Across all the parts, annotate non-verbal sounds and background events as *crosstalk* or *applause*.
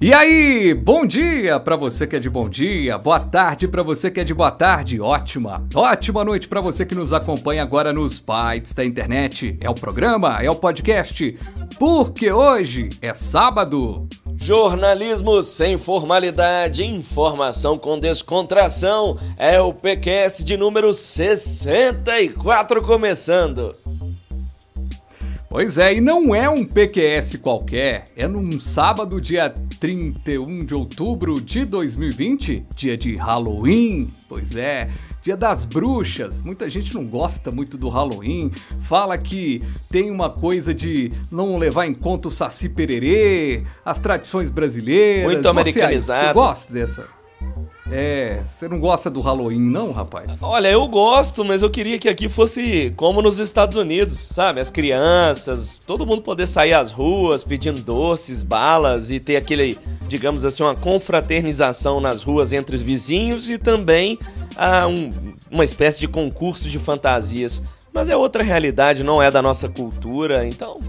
E aí, bom dia para você que é de bom dia, boa tarde para você que é de boa tarde, ótima, ótima noite para você que nos acompanha agora nos bytes da internet. É o programa, é o podcast, porque hoje é sábado. Jornalismo sem formalidade, informação com descontração, é o PQS de número 64 começando. Pois é, e não é um PQS qualquer, é num sábado, dia 31 de outubro de 2020, dia de Halloween. Pois é, dia das bruxas. Muita gente não gosta muito do Halloween, fala que tem uma coisa de não levar em conta o Saci Pererê, as tradições brasileiras. Muito americanizado. Você, você gosta dessa? É, você não gosta do Halloween, não, rapaz? Olha, eu gosto, mas eu queria que aqui fosse como nos Estados Unidos, sabe? As crianças, todo mundo poder sair às ruas pedindo doces, balas e ter aquele, digamos assim, uma confraternização nas ruas entre os vizinhos e também ah, um, uma espécie de concurso de fantasias. Mas é outra realidade, não é da nossa cultura, então.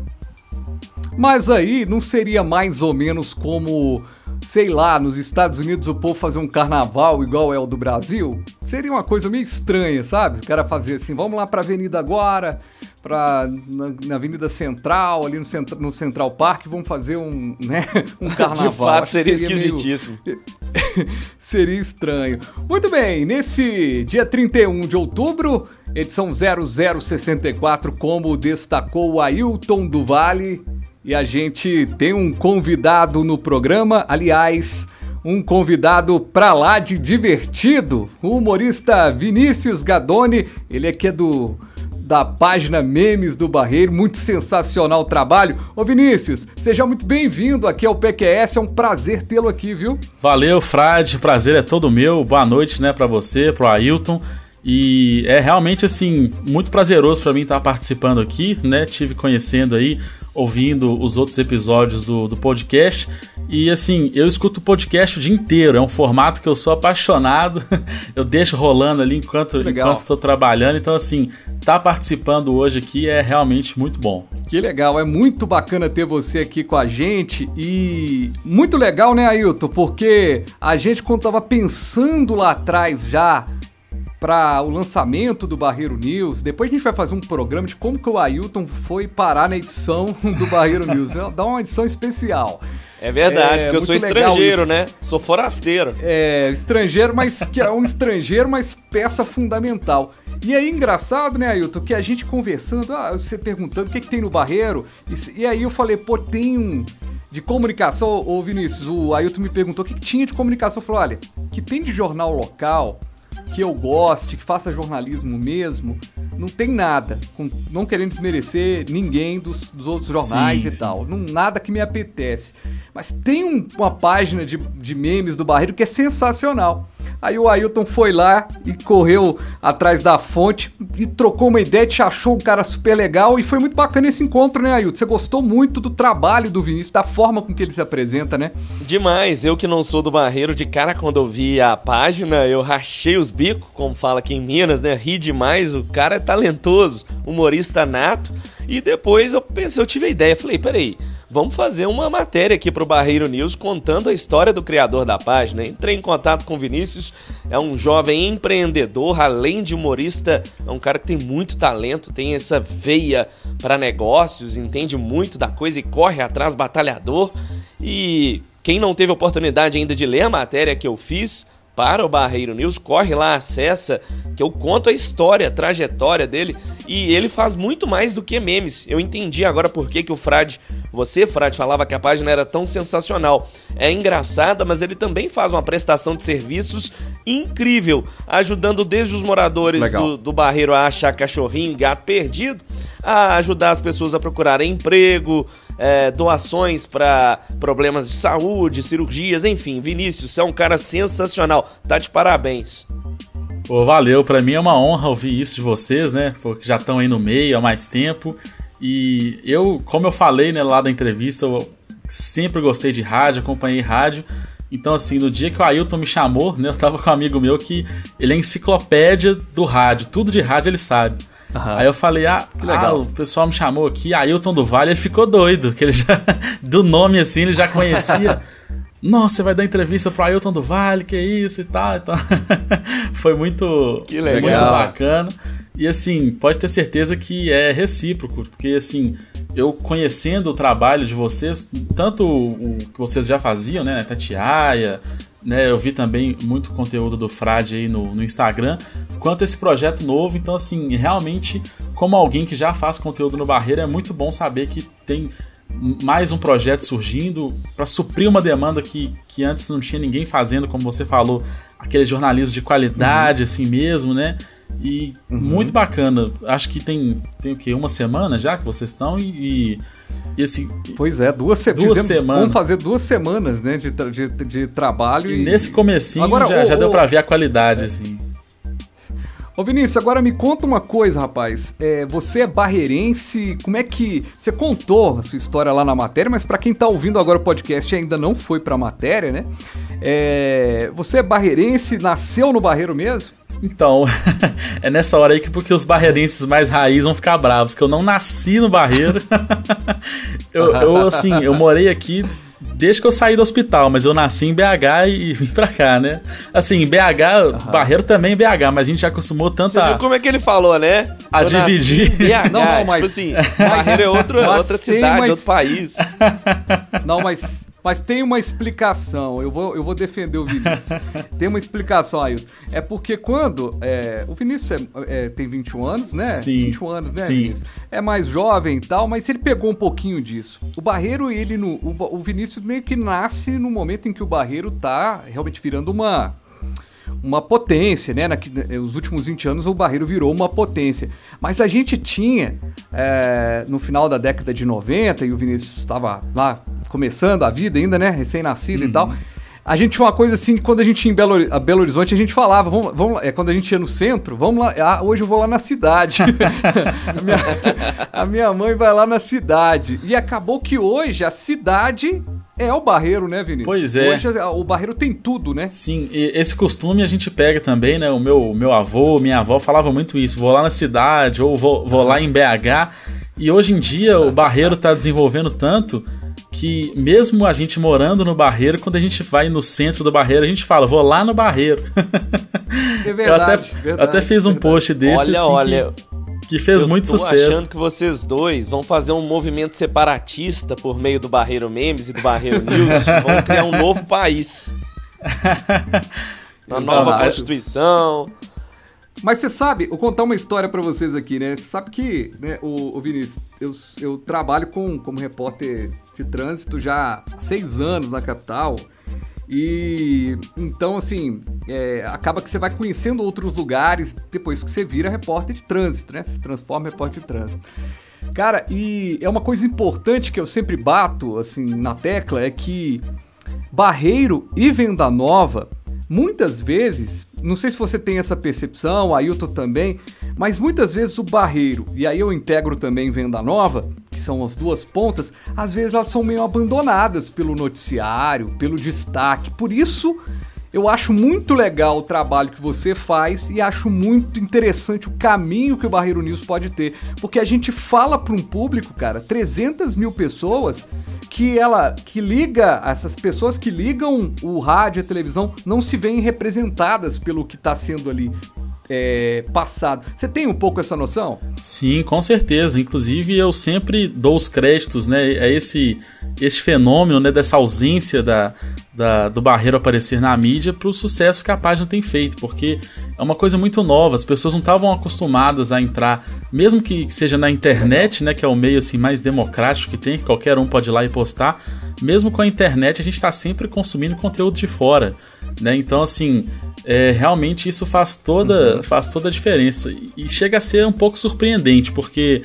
Mas aí não seria mais ou menos como sei lá, nos Estados Unidos o povo fazer um carnaval igual é o do Brasil, seria uma coisa meio estranha, sabe? O cara fazer assim, vamos lá pra avenida agora, pra, na, na Avenida Central, ali no, centra, no Central Park, vamos fazer um, né, *laughs* um carnaval. De fato, seria, seria esquisitíssimo. Meio... *laughs* seria estranho. Muito bem, nesse dia 31 de outubro, edição 0064, como destacou o Ailton do Vale, e a gente tem um convidado no programa, aliás, um convidado pra lá de divertido, o humorista Vinícius Gadoni, ele aqui é do da página Memes do Barreiro, muito sensacional o trabalho. Ô Vinícius, seja muito bem-vindo aqui ao PQS, é um prazer tê-lo aqui, viu? Valeu, Frade, prazer é todo meu. Boa noite, né, para você, pro Ailton. E é realmente assim muito prazeroso para mim estar participando aqui, né? Tive conhecendo aí ouvindo os outros episódios do, do podcast. E assim, eu escuto o podcast o dia inteiro. É um formato que eu sou apaixonado. *laughs* eu deixo rolando ali enquanto, enquanto estou trabalhando. Então, assim, tá participando hoje aqui é realmente muito bom. Que legal, é muito bacana ter você aqui com a gente. E muito legal, né, Ailton? Porque a gente, quando tava pensando lá atrás já para o lançamento do Barreiro News. Depois a gente vai fazer um programa de como que o Ailton foi parar na edição *laughs* do Barreiro News. Dá uma edição especial. É verdade, é, porque eu sou estrangeiro, né? Sou forasteiro. É, estrangeiro, mas que é um estrangeiro, mas peça fundamental. E aí, engraçado, né, Ailton, que a gente conversando, ah, você perguntando o que, que tem no Barreiro, e, e aí eu falei, pô, tem um de comunicação, ô Vinícius, o Ailton me perguntou o que, que tinha de comunicação. Eu falei, olha, que tem de jornal local, que eu goste, que faça jornalismo mesmo, não tem nada. Com, não querendo desmerecer ninguém dos, dos outros jornais sim, e sim. tal. Não, nada que me apetece. Mas tem um, uma página de, de memes do Barreiro que é sensacional. Aí o Ailton foi lá e correu atrás da fonte e trocou uma ideia, te achou um cara super legal e foi muito bacana esse encontro, né, Ailton? Você gostou muito do trabalho do Vinícius, da forma com que ele se apresenta, né? Demais, eu que não sou do Barreiro, de cara quando eu vi a página, eu rachei os bicos, como fala aqui em Minas, né? Ri demais, o cara é talentoso, humorista nato. E depois eu pensei, eu tive a ideia, falei, peraí, vamos fazer uma matéria aqui para o Barreiro News contando a história do criador da página. Entrei em contato com o Vinícius, é um jovem empreendedor, além de humorista, é um cara que tem muito talento, tem essa veia para negócios, entende muito da coisa e corre atrás batalhador. E quem não teve oportunidade ainda de ler a matéria que eu fiz, para o Barreiro News, corre lá, acessa, que eu conto a história, a trajetória dele, e ele faz muito mais do que memes. Eu entendi agora por que, que o Frade, você, Frade, falava que a página era tão sensacional. É engraçada, mas ele também faz uma prestação de serviços incrível, ajudando desde os moradores do, do Barreiro a achar cachorrinho e gato perdido, a ajudar as pessoas a procurarem emprego, é, doações para problemas de saúde, cirurgias, enfim. Vinícius, você é um cara sensacional. Tá de parabéns. Pô, valeu. Para mim é uma honra ouvir isso de vocês, né? Porque já estão aí no meio há mais tempo. E eu, como eu falei né, lá da entrevista, eu sempre gostei de rádio, acompanhei rádio. Então, assim, no dia que o Ailton me chamou, né, eu tava com um amigo meu que ele é enciclopédia do rádio, tudo de rádio ele sabe. Aí eu falei, ah, ah, o pessoal me chamou aqui, Ailton do Vale, ele ficou doido, que ele já, *laughs* do nome assim, ele já conhecia. *laughs* Nossa, você vai dar entrevista pro Ailton do Vale, que isso e tal. Então, *laughs* foi muito, que legal. muito bacana. E assim, pode ter certeza que é recíproco, porque assim, eu conhecendo o trabalho de vocês, tanto o que vocês já faziam, né, Tatiaia, né, eu vi também muito conteúdo do Frade aí no, no Instagram, quanto esse projeto novo. Então, assim, realmente, como alguém que já faz conteúdo no Barreira, é muito bom saber que tem mais um projeto surgindo para suprir uma demanda que, que antes não tinha ninguém fazendo, como você falou, aquele jornalismo de qualidade, uhum. assim mesmo, né? E uhum. muito bacana. Acho que tem, tem o quê? Uma semana já que vocês estão e, e, assim. Pois é, duas, se duas semanas. Vamos fazer duas semanas né, de, de, de trabalho. E, e, nesse comecinho Agora, já, já deu para ver a qualidade, é. assim. Ô Vinícius, agora me conta uma coisa, rapaz. É, você é barreirense, como é que. Você contou a sua história lá na matéria, mas para quem tá ouvindo agora o podcast ainda não foi pra matéria, né? É, você é barreirense, nasceu no Barreiro mesmo? Então, *laughs* é nessa hora aí que porque os barreirenses mais raiz vão ficar bravos, que eu não nasci no Barreiro. *laughs* eu, eu, assim, eu morei aqui desde que eu saí do hospital, mas eu nasci em BH e *laughs* vim pra cá, né? Assim, em BH, uhum. Barreiro também em BH, mas a gente já acostumou tanto Você a... viu como é que ele falou, né? A eu dividir. BH, não, não, mas... Tipo assim, *laughs* Barreiro é outro, outra cidade, mais... outro país. Não, mas mas tem uma explicação. Eu vou, eu vou defender o Vinícius. *laughs* tem uma explicação, aí. É porque quando. É, o Vinícius é, é, tem 21 anos, né? Sim. 21 anos, né, Sim. Vinícius? É mais jovem e tal, mas ele pegou um pouquinho disso. O Barreiro, ele. No, o, o Vinícius meio que nasce no momento em que o Barreiro tá realmente virando uma uma potência, né? Nos últimos 20 anos o Barreiro virou uma potência. Mas a gente tinha, é, no final da década de 90, e o Vinícius estava lá começando a vida ainda, né? Recém-nascido uhum. e tal. A gente tinha uma coisa assim, quando a gente ia em Belo, a Belo Horizonte, a gente falava, vamos, vamos, é, quando a gente ia no centro, vamos lá, ah, hoje eu vou lá na cidade. *laughs* a, minha, a minha mãe vai lá na cidade. E acabou que hoje a cidade é o Barreiro, né, Vinícius? Pois é. Hoje o Barreiro tem tudo, né? Sim, e esse costume a gente pega também, né? O meu, meu avô, minha avó falava muito isso. Vou lá na cidade, ou vou, vou lá em BH. E hoje em dia o Barreiro está desenvolvendo tanto que mesmo a gente morando no Barreiro, quando a gente vai no centro do Barreiro, a gente fala, vou lá no Barreiro. É *laughs* verdade, eu até, verdade, até fiz um verdade. post desse, olha, assim, olha, que, que fez eu muito tô sucesso. achando que vocês dois vão fazer um movimento separatista por meio do Barreiro Memes e do Barreiro *laughs* News, vão criar um novo país. *laughs* Uma nova constituição. Mas você sabe, vou contar uma história para vocês aqui, né? Você sabe que, né, o, o Vinícius, eu, eu trabalho com, como repórter de trânsito já há seis anos na capital. E então, assim, é, acaba que você vai conhecendo outros lugares depois que você vira repórter de trânsito, né? Se transforma em repórter de trânsito. Cara, e é uma coisa importante que eu sempre bato, assim, na tecla, é que Barreiro e Venda Nova, muitas vezes, não sei se você tem essa percepção, Ailton também, mas muitas vezes o barreiro, e aí eu integro também Venda Nova, que são as duas pontas, às vezes elas são meio abandonadas pelo noticiário, pelo destaque. Por isso, eu acho muito legal o trabalho que você faz e acho muito interessante o caminho que o Barreiro News pode ter. Porque a gente fala para um público, cara, 300 mil pessoas que ela que liga essas pessoas que ligam o rádio e a televisão não se veem representadas pelo que está sendo ali é, passado. Você tem um pouco essa noção? Sim, com certeza. Inclusive eu sempre dou os créditos, né, a esse esse fenômeno, né, dessa ausência da, da, do Barreiro aparecer na mídia para o sucesso que a página tem feito, porque é uma coisa muito nova, as pessoas não estavam acostumadas a entrar, mesmo que seja na internet, né, que é o meio assim mais democrático que tem, que qualquer um pode ir lá e postar, mesmo com a internet a gente está sempre consumindo conteúdo de fora, né? Então assim, é, realmente isso faz toda, uhum. faz toda a diferença e chega a ser um pouco surpreendente, porque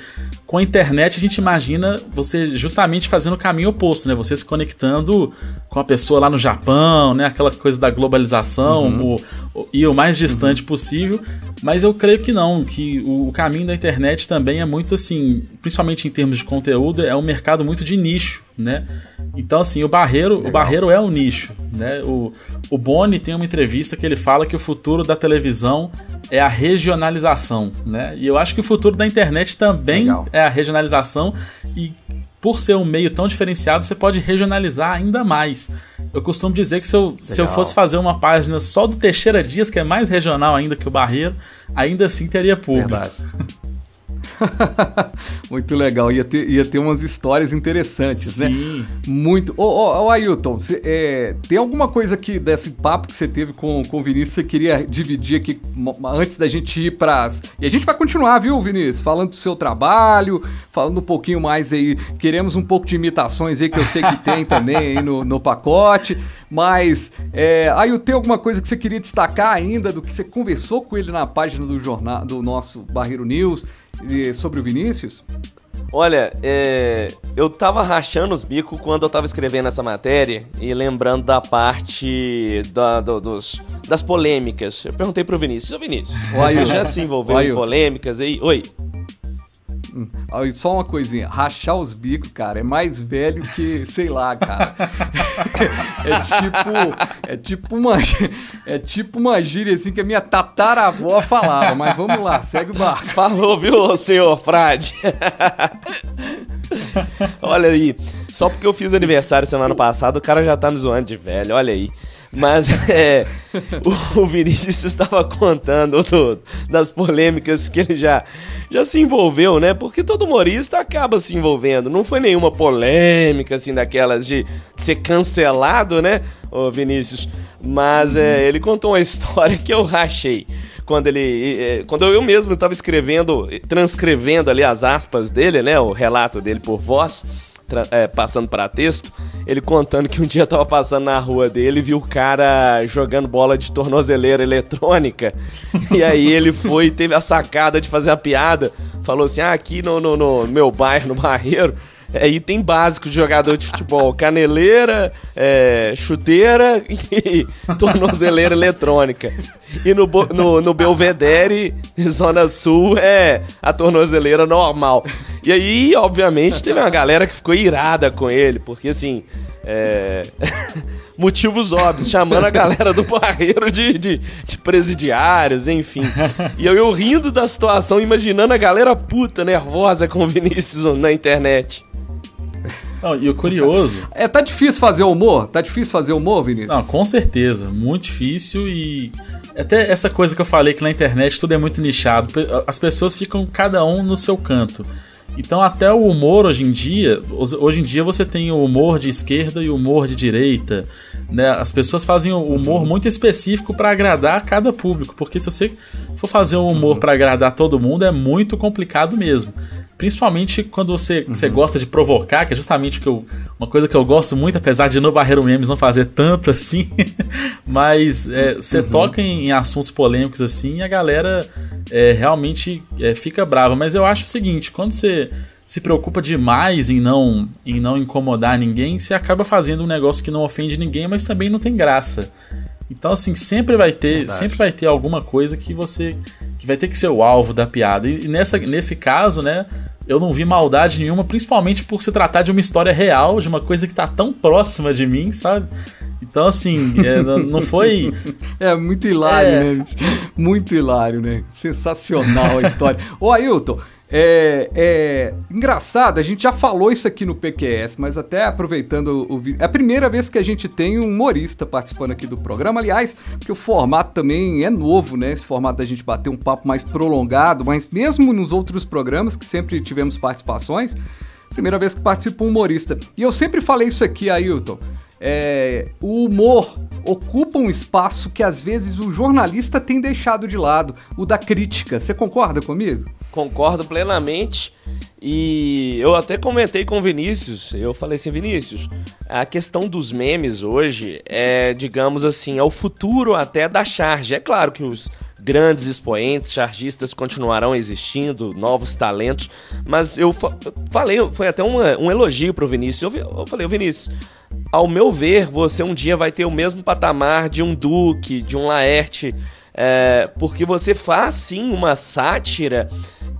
com a internet a gente imagina você justamente fazendo o caminho oposto, né? Você se conectando com a pessoa lá no Japão, né? Aquela coisa da globalização uhum. o, o, e o mais distante uhum. possível. Mas eu creio que não, que o, o, caminho da internet também é muito assim, principalmente em termos de conteúdo, é um mercado muito de nicho, né? Então assim, o barreiro, Legal. o barreiro é um nicho, né? O, o Boni tem uma entrevista que ele fala que o futuro da televisão é a regionalização, né? E eu acho que o futuro da internet também Legal. é a regionalização e por ser um meio tão diferenciado, você pode regionalizar ainda mais. Eu costumo dizer que se eu, se eu fosse fazer uma página só do Teixeira Dias, que é mais regional ainda que o Barreiro, ainda assim teria público. Verdade. *laughs* *laughs* Muito legal. Ia ter, ia ter umas histórias interessantes, né? Sim. né? Muito. Ô, ô, ô Ailton, cê, é, tem alguma coisa aqui desse papo que você teve com, com o Vinícius que você queria dividir aqui antes da gente ir para E a gente vai continuar, viu, Vinícius? Falando do seu trabalho, falando um pouquinho mais aí. Queremos um pouco de imitações aí que eu sei que tem também aí no, no pacote. Mas, é, aí tem alguma coisa que você queria destacar ainda do que você conversou com ele na página do jornal do nosso Barreiro News? Sobre o Vinícius? Olha, é, eu tava rachando os bicos quando eu tava escrevendo essa matéria e lembrando da parte da, do, dos, das polêmicas. Eu perguntei pro Vinícius, ô Vinícius, você já se envolveu em polêmicas aí? Oi. Só uma coisinha, rachar os bicos, cara, é mais velho que, sei lá, cara. *laughs* é tipo, é tipo uma, é tipo uma gíria assim que a minha tataravó falava, mas vamos lá, segue o barco. Falou, viu, senhor Frade? olha aí, só porque eu fiz aniversário semana passada, o cara já tá me zoando de velho, olha aí. Mas *laughs* é, o, o Vinícius estava contando do, das polêmicas que ele já, já se envolveu, né? Porque todo humorista acaba se envolvendo. Não foi nenhuma polêmica, assim, daquelas de, ser cancelado, né, o Vinícius? Mas é, ele contou uma história que eu rachei quando ele. É, quando eu mesmo estava escrevendo, transcrevendo ali as aspas dele, né? O relato dele por voz é, passando para texto, ele contando que um dia tava passando na rua dele e viu o cara jogando bola de tornozeleira eletrônica. e aí ele foi e teve a sacada de fazer a piada. Falou assim: ah, aqui no, no, no meu bairro, no Barreiro, é item básico de jogador de futebol: caneleira, é, chuteira *laughs* e tornozeleira eletrônica. E no, no, no Belvedere, Zona Sul, é a tornozeleira normal. E aí, obviamente, teve uma galera que ficou irada com ele, porque assim. É... *laughs* motivos óbvios, chamando a galera do barreiro de, de, de, presidiários, enfim. E eu, eu rindo da situação, imaginando a galera puta, nervosa com o Vinícius na internet. Não, e o curioso. É, tá difícil fazer humor? Tá difícil fazer humor, Vinícius? Não, com certeza. Muito difícil e. Até essa coisa que eu falei que na internet tudo é muito nichado. As pessoas ficam cada um no seu canto. Então até o humor hoje em dia, hoje em dia você tem o humor de esquerda e o humor de direita, né? As pessoas fazem o humor muito específico para agradar cada público, porque se você for fazer um humor para agradar todo mundo é muito complicado mesmo. Principalmente quando você, uhum. você gosta de provocar, que é justamente que eu, uma coisa que eu gosto muito, apesar de no Barreiro Memes não fazer tanto *laughs* assim, mas é, você uhum. toca em, em, assuntos polêmicos assim e a galera é, realmente é, fica brava. Mas eu acho o seguinte, quando você se preocupa demais em não, em não incomodar ninguém, você acaba fazendo um negócio que não ofende ninguém, mas também não tem graça. Então, assim, sempre vai ter, Verdade. sempre vai ter alguma coisa que você que vai ter que ser o alvo da piada. E nessa, nesse caso, né, eu não vi maldade nenhuma, principalmente por se tratar de uma história real, de uma coisa que tá tão próxima de mim, sabe? Então, assim, *laughs* é, não foi. É muito hilário, é... né? Muito hilário, né? Sensacional a história. Ô, Ailton, é, é, engraçado, a gente já falou isso aqui no PQS, mas até aproveitando o vídeo. É a primeira vez que a gente tem um humorista participando aqui do programa. Aliás, porque o formato também é novo, né? Esse formato da gente bater um papo mais prolongado, mas mesmo nos outros programas que sempre tivemos participações, primeira vez que participa um humorista. E eu sempre falei isso aqui, Ailton. É, o humor ocupa um espaço que às vezes o jornalista tem deixado de lado, o da crítica. Você concorda comigo? Concordo plenamente. E eu até comentei com o Vinícius, eu falei assim, Vinícius, a questão dos memes hoje é, digamos assim, é o futuro até da charge. É claro que os grandes expoentes, chargistas continuarão existindo, novos talentos, mas eu falei, foi até uma, um elogio pro Vinícius. Eu, eu falei, Vinícius, ao meu ver, você um dia vai ter o mesmo patamar de um Duque, de um Laerte, é, porque você faz sim uma sátira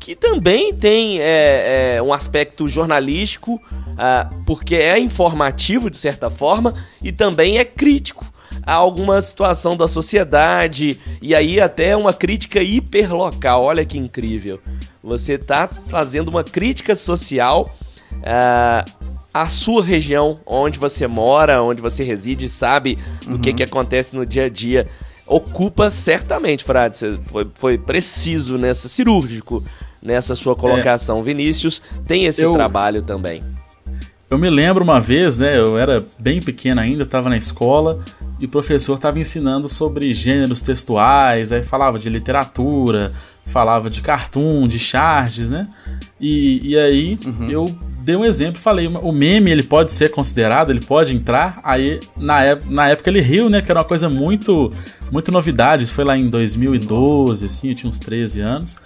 que também tem é, é, um aspecto jornalístico, uh, porque é informativo de certa forma e também é crítico. a alguma situação da sociedade e aí até uma crítica hiperlocal. Olha que incrível. Você está fazendo uma crítica social uh, à sua região, onde você mora, onde você reside, sabe uhum. do que, que acontece no dia a dia. Ocupa certamente, Frade, você foi, foi preciso nessa, cirúrgico nessa sua colocação. É. Vinícius tem esse eu, trabalho também. Eu me lembro uma vez, né? Eu era bem pequeno ainda, estava na escola e o professor estava ensinando sobre gêneros textuais, aí falava de literatura, falava de cartoon, de charges, né? E, e aí uhum. eu dei um exemplo, falei, o meme ele pode ser considerado, ele pode entrar. Aí na, na época ele riu, né? Que era uma coisa muito, muito novidade. Isso foi lá em 2012, assim, eu tinha uns 13 anos.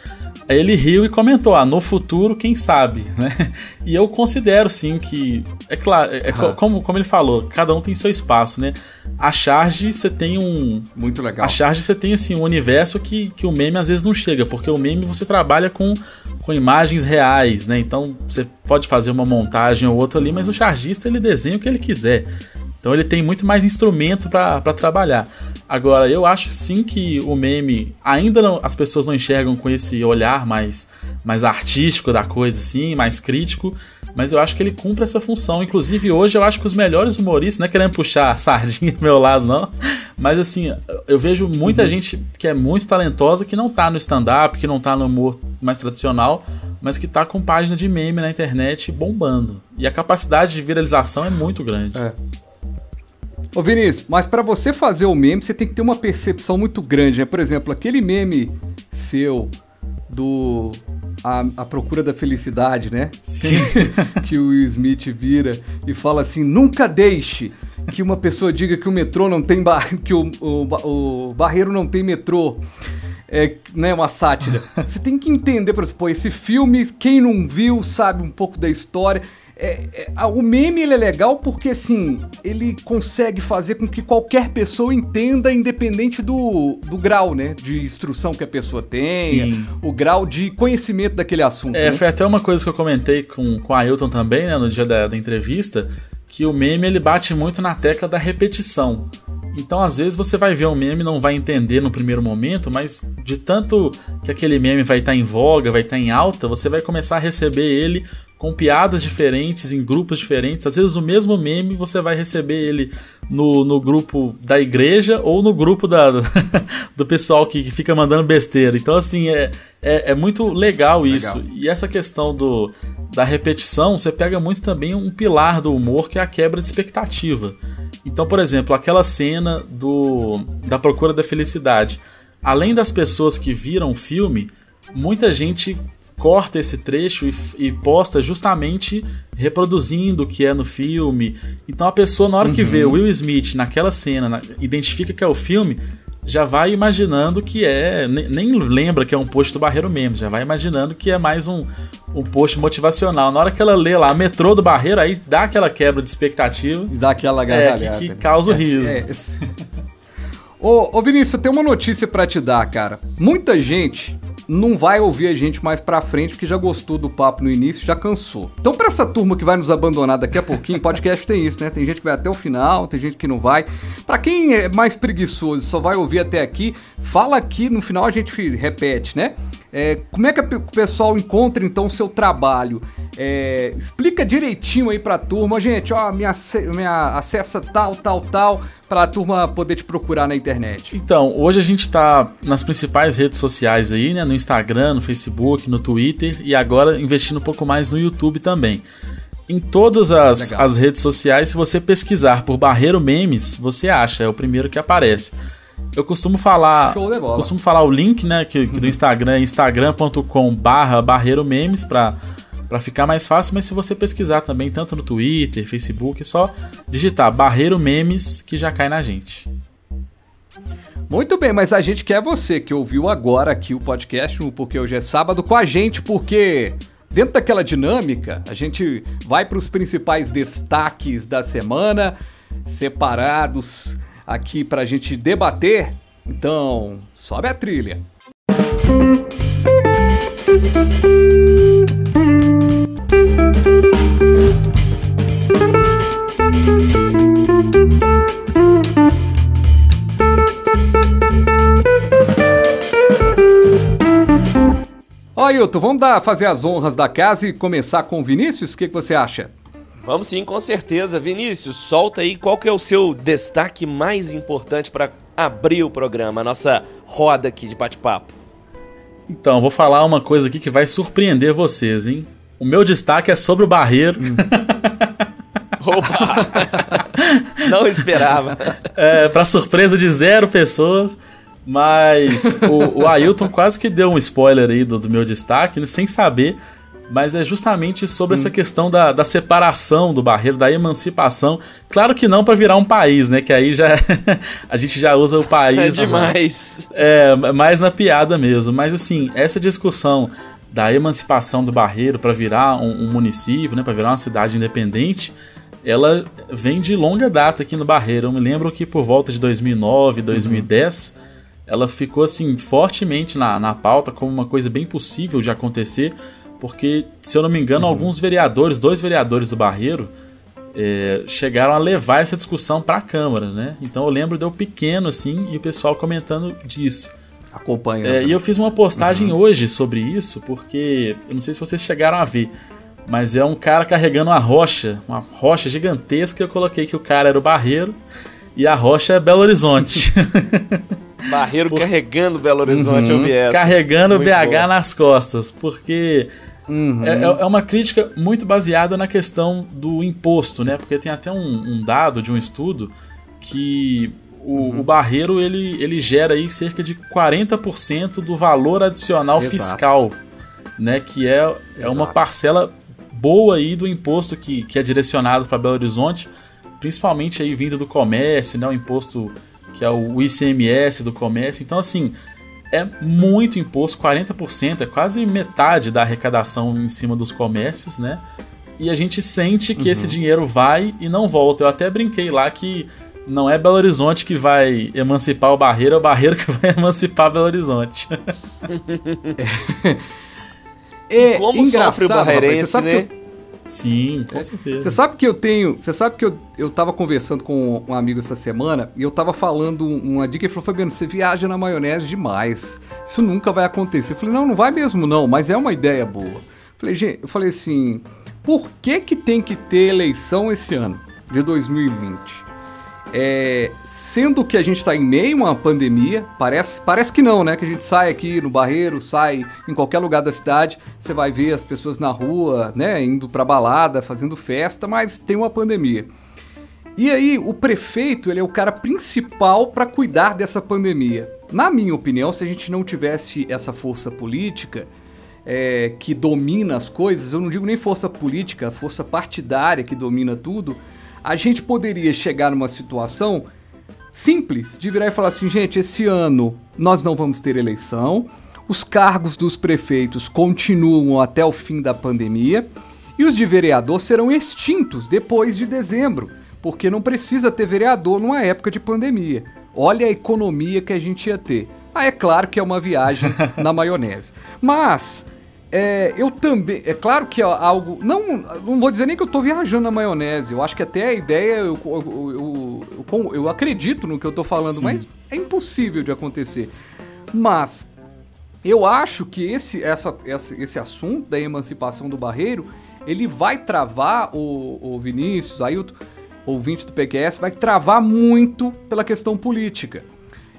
Aí ele riu e comentou: ah, no futuro, quem sabe, *laughs* né? E eu considero sim que. É claro, é, uhum. como, como ele falou, cada um tem seu espaço, né? A charge você tem um. Muito legal. A charge você tem assim um universo que, que o meme às vezes não chega, porque o meme você trabalha com, com imagens reais, né? Então você pode fazer uma montagem ou outra ali, mas o chargista ele desenha o que ele quiser. Então ele tem muito mais instrumento para trabalhar. Agora, eu acho sim que o meme ainda não, as pessoas não enxergam com esse olhar mais, mais artístico da coisa, assim, mais crítico, mas eu acho que ele cumpre essa função. Inclusive, hoje eu acho que os melhores humoristas, não é querendo puxar a sardinha do meu lado, não, mas assim, eu vejo muita uhum. gente que é muito talentosa que não tá no stand-up, que não tá no humor mais tradicional, mas que tá com página de meme na internet bombando. E a capacidade de viralização é muito grande. É. Ô Vinícius, mas para você fazer o meme, você tem que ter uma percepção muito grande, né? Por exemplo, aquele meme seu do a, a procura da felicidade, né? Sim. Que, *laughs* que o Will Smith vira e fala assim: nunca deixe que uma pessoa diga que o metrô não tem bar... *laughs* que o, o, o barreiro não tem metrô. É né, uma sátira. *laughs* Você tem que entender, por exemplo, esse filme, quem não viu sabe um pouco da história. É, é, o meme ele é legal porque assim ele consegue fazer com que qualquer pessoa entenda independente do, do grau né de instrução que a pessoa tenha Sim. o grau de conhecimento daquele assunto é né? foi até uma coisa que eu comentei com, com a Ailton também né, no dia da, da entrevista que o meme ele bate muito na tecla da repetição então, às vezes, você vai ver um meme e não vai entender no primeiro momento, mas de tanto que aquele meme vai estar tá em voga, vai estar tá em alta, você vai começar a receber ele com piadas diferentes, em grupos diferentes. Às vezes, o mesmo meme você vai receber ele no, no grupo da igreja ou no grupo da, do *laughs* pessoal que, que fica mandando besteira. Então, assim, é, é, é muito legal isso. Legal. E essa questão do, da repetição, você pega muito também um pilar do humor que é a quebra de expectativa. Então, por exemplo, aquela cena do da procura da felicidade. Além das pessoas que viram o filme, muita gente corta esse trecho e, e, posta justamente reproduzindo o que é no filme. Então a pessoa, na hora uhum. que vê o Will Smith naquela cena, na, identifica que é o filme, já vai imaginando que é. Nem, nem, lembra que é um post do Barreiro mesmo, já vai imaginando que é mais um, um post motivacional. Na hora que ela lê lá metrô do Barreiro, aí dá aquela quebra de expectativa. E dá aquela gargalhada. É, que, que causa o riso. É, *laughs* ô, ô Vinícius, eu tenho uma notícia para te dar, cara. Muita gente não vai ouvir a gente mais pra frente porque já gostou do papo no início, já cansou. Então, pra essa turma que vai nos abandonar daqui a pouquinho, podcast tem isso, né? Tem gente que vai até o final, tem gente que não vai. Pra quem é mais preguiçoso e só vai ouvir até aqui, fala aqui, no final a gente repete, né? É, como é que o pessoal encontra então o seu trabalho? É, explica direitinho aí pra turma, gente, ó, me, me acessa tal, tal, tal, pra turma poder te procurar na internet. Então, hoje a gente tá nas principais redes sociais aí, né? No Instagram, no Facebook, no Twitter e agora investindo um pouco mais no YouTube também. Em todas as, as redes sociais, se você pesquisar por Barreiro Memes, você acha, é o primeiro que aparece. Eu costumo falar. Costumo falar o link, né? Que, que do Instagram é instagram.com barra barreiro memes pra para ficar mais fácil, mas se você pesquisar também, tanto no Twitter, Facebook, é só digitar Barreiro Memes que já cai na gente. Muito bem, mas a gente quer você que ouviu agora aqui o podcast, porque hoje é sábado, com a gente, porque dentro daquela dinâmica, a gente vai para os principais destaques da semana, separados aqui para a gente debater. Então, sobe a trilha. Ó, Ailton, vamos dar, fazer as honras da casa e começar com o Vinícius? O que, que você acha? Vamos sim, com certeza. Vinícius, solta aí qual que é o seu destaque mais importante para abrir o programa, a nossa roda aqui de bate-papo. Então, vou falar uma coisa aqui que vai surpreender vocês, hein? O meu destaque é sobre o Barreiro. Hum. *laughs* Opa! *laughs* Não esperava. É, para surpresa de zero pessoas. Mas o, o Ailton quase que deu um spoiler aí do, do meu destaque, né, sem saber. Mas é justamente sobre hum. essa questão da, da separação do barreiro, da emancipação. Claro que não para virar um país, né? Que aí já *laughs* a gente já usa o país. É demais. É, mais na piada mesmo. Mas assim, essa discussão da emancipação do barreiro para virar um, um, município, né? Para virar uma cidade independente ela vem de longa data aqui no Barreiro. Eu me lembro que por volta de 2009, 2010, uhum. ela ficou assim fortemente na, na pauta como uma coisa bem possível de acontecer, porque, se eu não me engano, uhum. alguns vereadores, dois vereadores do Barreiro, é, chegaram a levar essa discussão para a Câmara, né? Então eu lembro de eu pequeno assim e o pessoal comentando disso. Acompanhando. É, e eu fiz uma postagem uhum. hoje sobre isso, porque eu não sei se vocês chegaram a ver mas é um cara carregando uma rocha, uma rocha gigantesca. Eu coloquei que o cara era o Barreiro e a rocha é Belo Horizonte. *laughs* Barreiro Por... carregando Belo Horizonte, uhum. eu vi essa. Carregando muito BH boa. nas costas, porque uhum. é, é, é uma crítica muito baseada na questão do imposto, né? Porque tem até um, um dado de um estudo que o, uhum. o, barreiro ele, ele gera aí cerca de 40% do valor adicional Exato. fiscal, né? Que é, é uma parcela boa aí do imposto que, que é direcionado para Belo Horizonte, principalmente aí vindo do comércio, né, o imposto que é o ICMS do comércio. Então, assim, é muito imposto, 40%, é quase metade da arrecadação em cima dos comércios, né? E a gente sente que uhum. esse dinheiro vai e não volta. Eu até brinquei lá que não é Belo Horizonte que vai emancipar o Barreiro, é o Barreiro que *laughs* vai emancipar Belo Horizonte. É como sofre o barreirense, né? Eu... Sim, com é. certeza. Você sabe que eu tenho. Você sabe que eu, eu tava conversando com um amigo essa semana e eu tava falando uma dica. Ele falou: Fabiano, você viaja na maionese demais. Isso nunca vai acontecer. Eu falei: Não, não vai mesmo, não, mas é uma ideia boa. Eu falei, gente, eu falei assim: por que, que tem que ter eleição esse ano, de 2020? É, sendo que a gente está em meio a uma pandemia, parece, parece que não, né? Que a gente sai aqui no Barreiro, sai em qualquer lugar da cidade, você vai ver as pessoas na rua, né? Indo para balada, fazendo festa, mas tem uma pandemia. E aí, o prefeito, ele é o cara principal para cuidar dessa pandemia. Na minha opinião, se a gente não tivesse essa força política é, que domina as coisas, eu não digo nem força política, força partidária que domina tudo, a gente poderia chegar numa situação simples de virar e falar assim, gente, esse ano nós não vamos ter eleição, os cargos dos prefeitos continuam até o fim da pandemia e os de vereador serão extintos depois de dezembro, porque não precisa ter vereador numa época de pandemia. Olha a economia que a gente ia ter. Ah, é claro que é uma viagem *laughs* na maionese. Mas é, eu também. É claro que é algo. Não, não vou dizer nem que eu tô viajando na maionese. Eu acho que até a ideia. Eu, eu, eu, eu, acredito no que eu tô falando, Sim. mas é impossível de acontecer. Mas eu acho que esse, essa, esse, esse assunto da emancipação do barreiro ele vai travar o, o Vinícius, Ailton, ouvinte do PQS, vai travar muito pela questão política.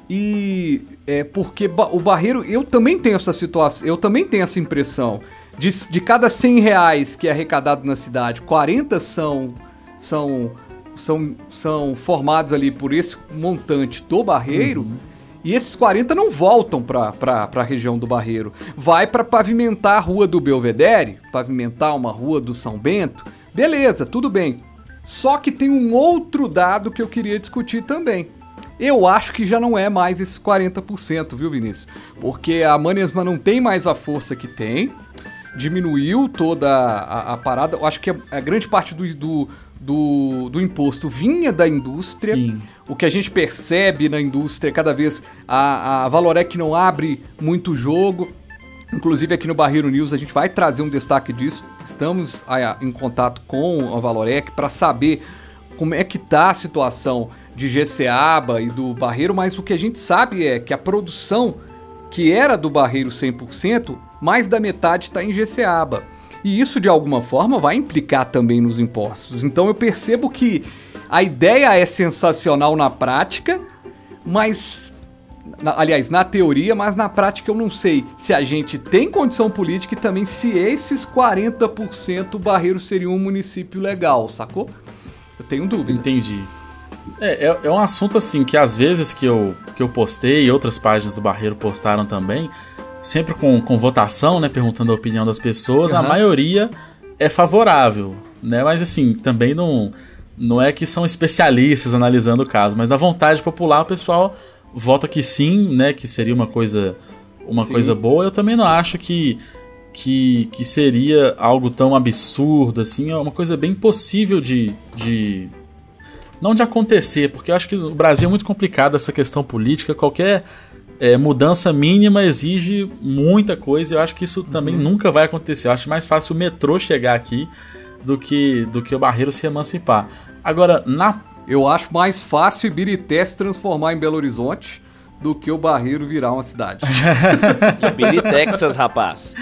E é porque o Barreiro, eu também tenho essa situação, eu também tenho essa impressão. De, de cada 100 reais que é arrecadado na cidade, 40 são, são, são, são formados ali por esse montante do Barreiro. Uhum. E esses 40 não voltam para a região do Barreiro. Vai para pavimentar a rua do Belvedere, pavimentar uma rua do São Bento. Beleza, tudo bem. Só que tem um outro dado que eu queria discutir também. Eu acho que já não é mais esses 40%, viu, Vinícius? Porque a Mannesman não tem mais a força que tem, diminuiu toda a, a parada. Eu acho que a, a grande parte do, do, do, do, imposto vinha da indústria. Sim. O que a gente percebe na indústria, cada vez a, a Valorec não abre muito jogo. Inclusive aqui no Barreiro News a gente vai trazer um destaque disso. Estamos em contato com a Valorec para saber como é que tá a situação de GCABA e do Barreiro, mas o que a gente sabe é que a produção que era do Barreiro 100% mais da metade está em Jeceaba. E isso, de alguma forma, vai implicar também nos impostos. Então eu percebo que a ideia é sensacional na prática, mas. Na, aliás, na teoria, mas na prática eu não sei se a gente tem condição política e também se esses 40% Barreiro seria um município legal, sacou? Eu tenho dúvida. Entendi. É, é, é, um assunto assim que às vezes que eu, que eu postei e outras páginas do Barreiro postaram também, sempre com, com votação, né? Perguntando a opinião das pessoas, uhum. a maioria é favorável, né? Mas assim, também não não é que são especialistas analisando o caso, mas da vontade popular o pessoal vota que sim, né, que seria uma coisa uma sim. coisa boa. Eu também não acho que, que que seria algo tão absurdo assim, é uma coisa bem possível de, de não de acontecer, porque eu acho que o Brasil é muito complicado essa questão política, qualquer é, mudança mínima exige muita coisa. Eu acho que isso também uhum. nunca vai acontecer. Eu acho mais fácil o metrô chegar aqui do que, do que o Barreiro se emancipar. Agora, na. Eu acho mais fácil Ibirité se transformar em Belo Horizonte do que o Barreiro virar uma cidade. *laughs* *laughs* Ibiritex, rapaz.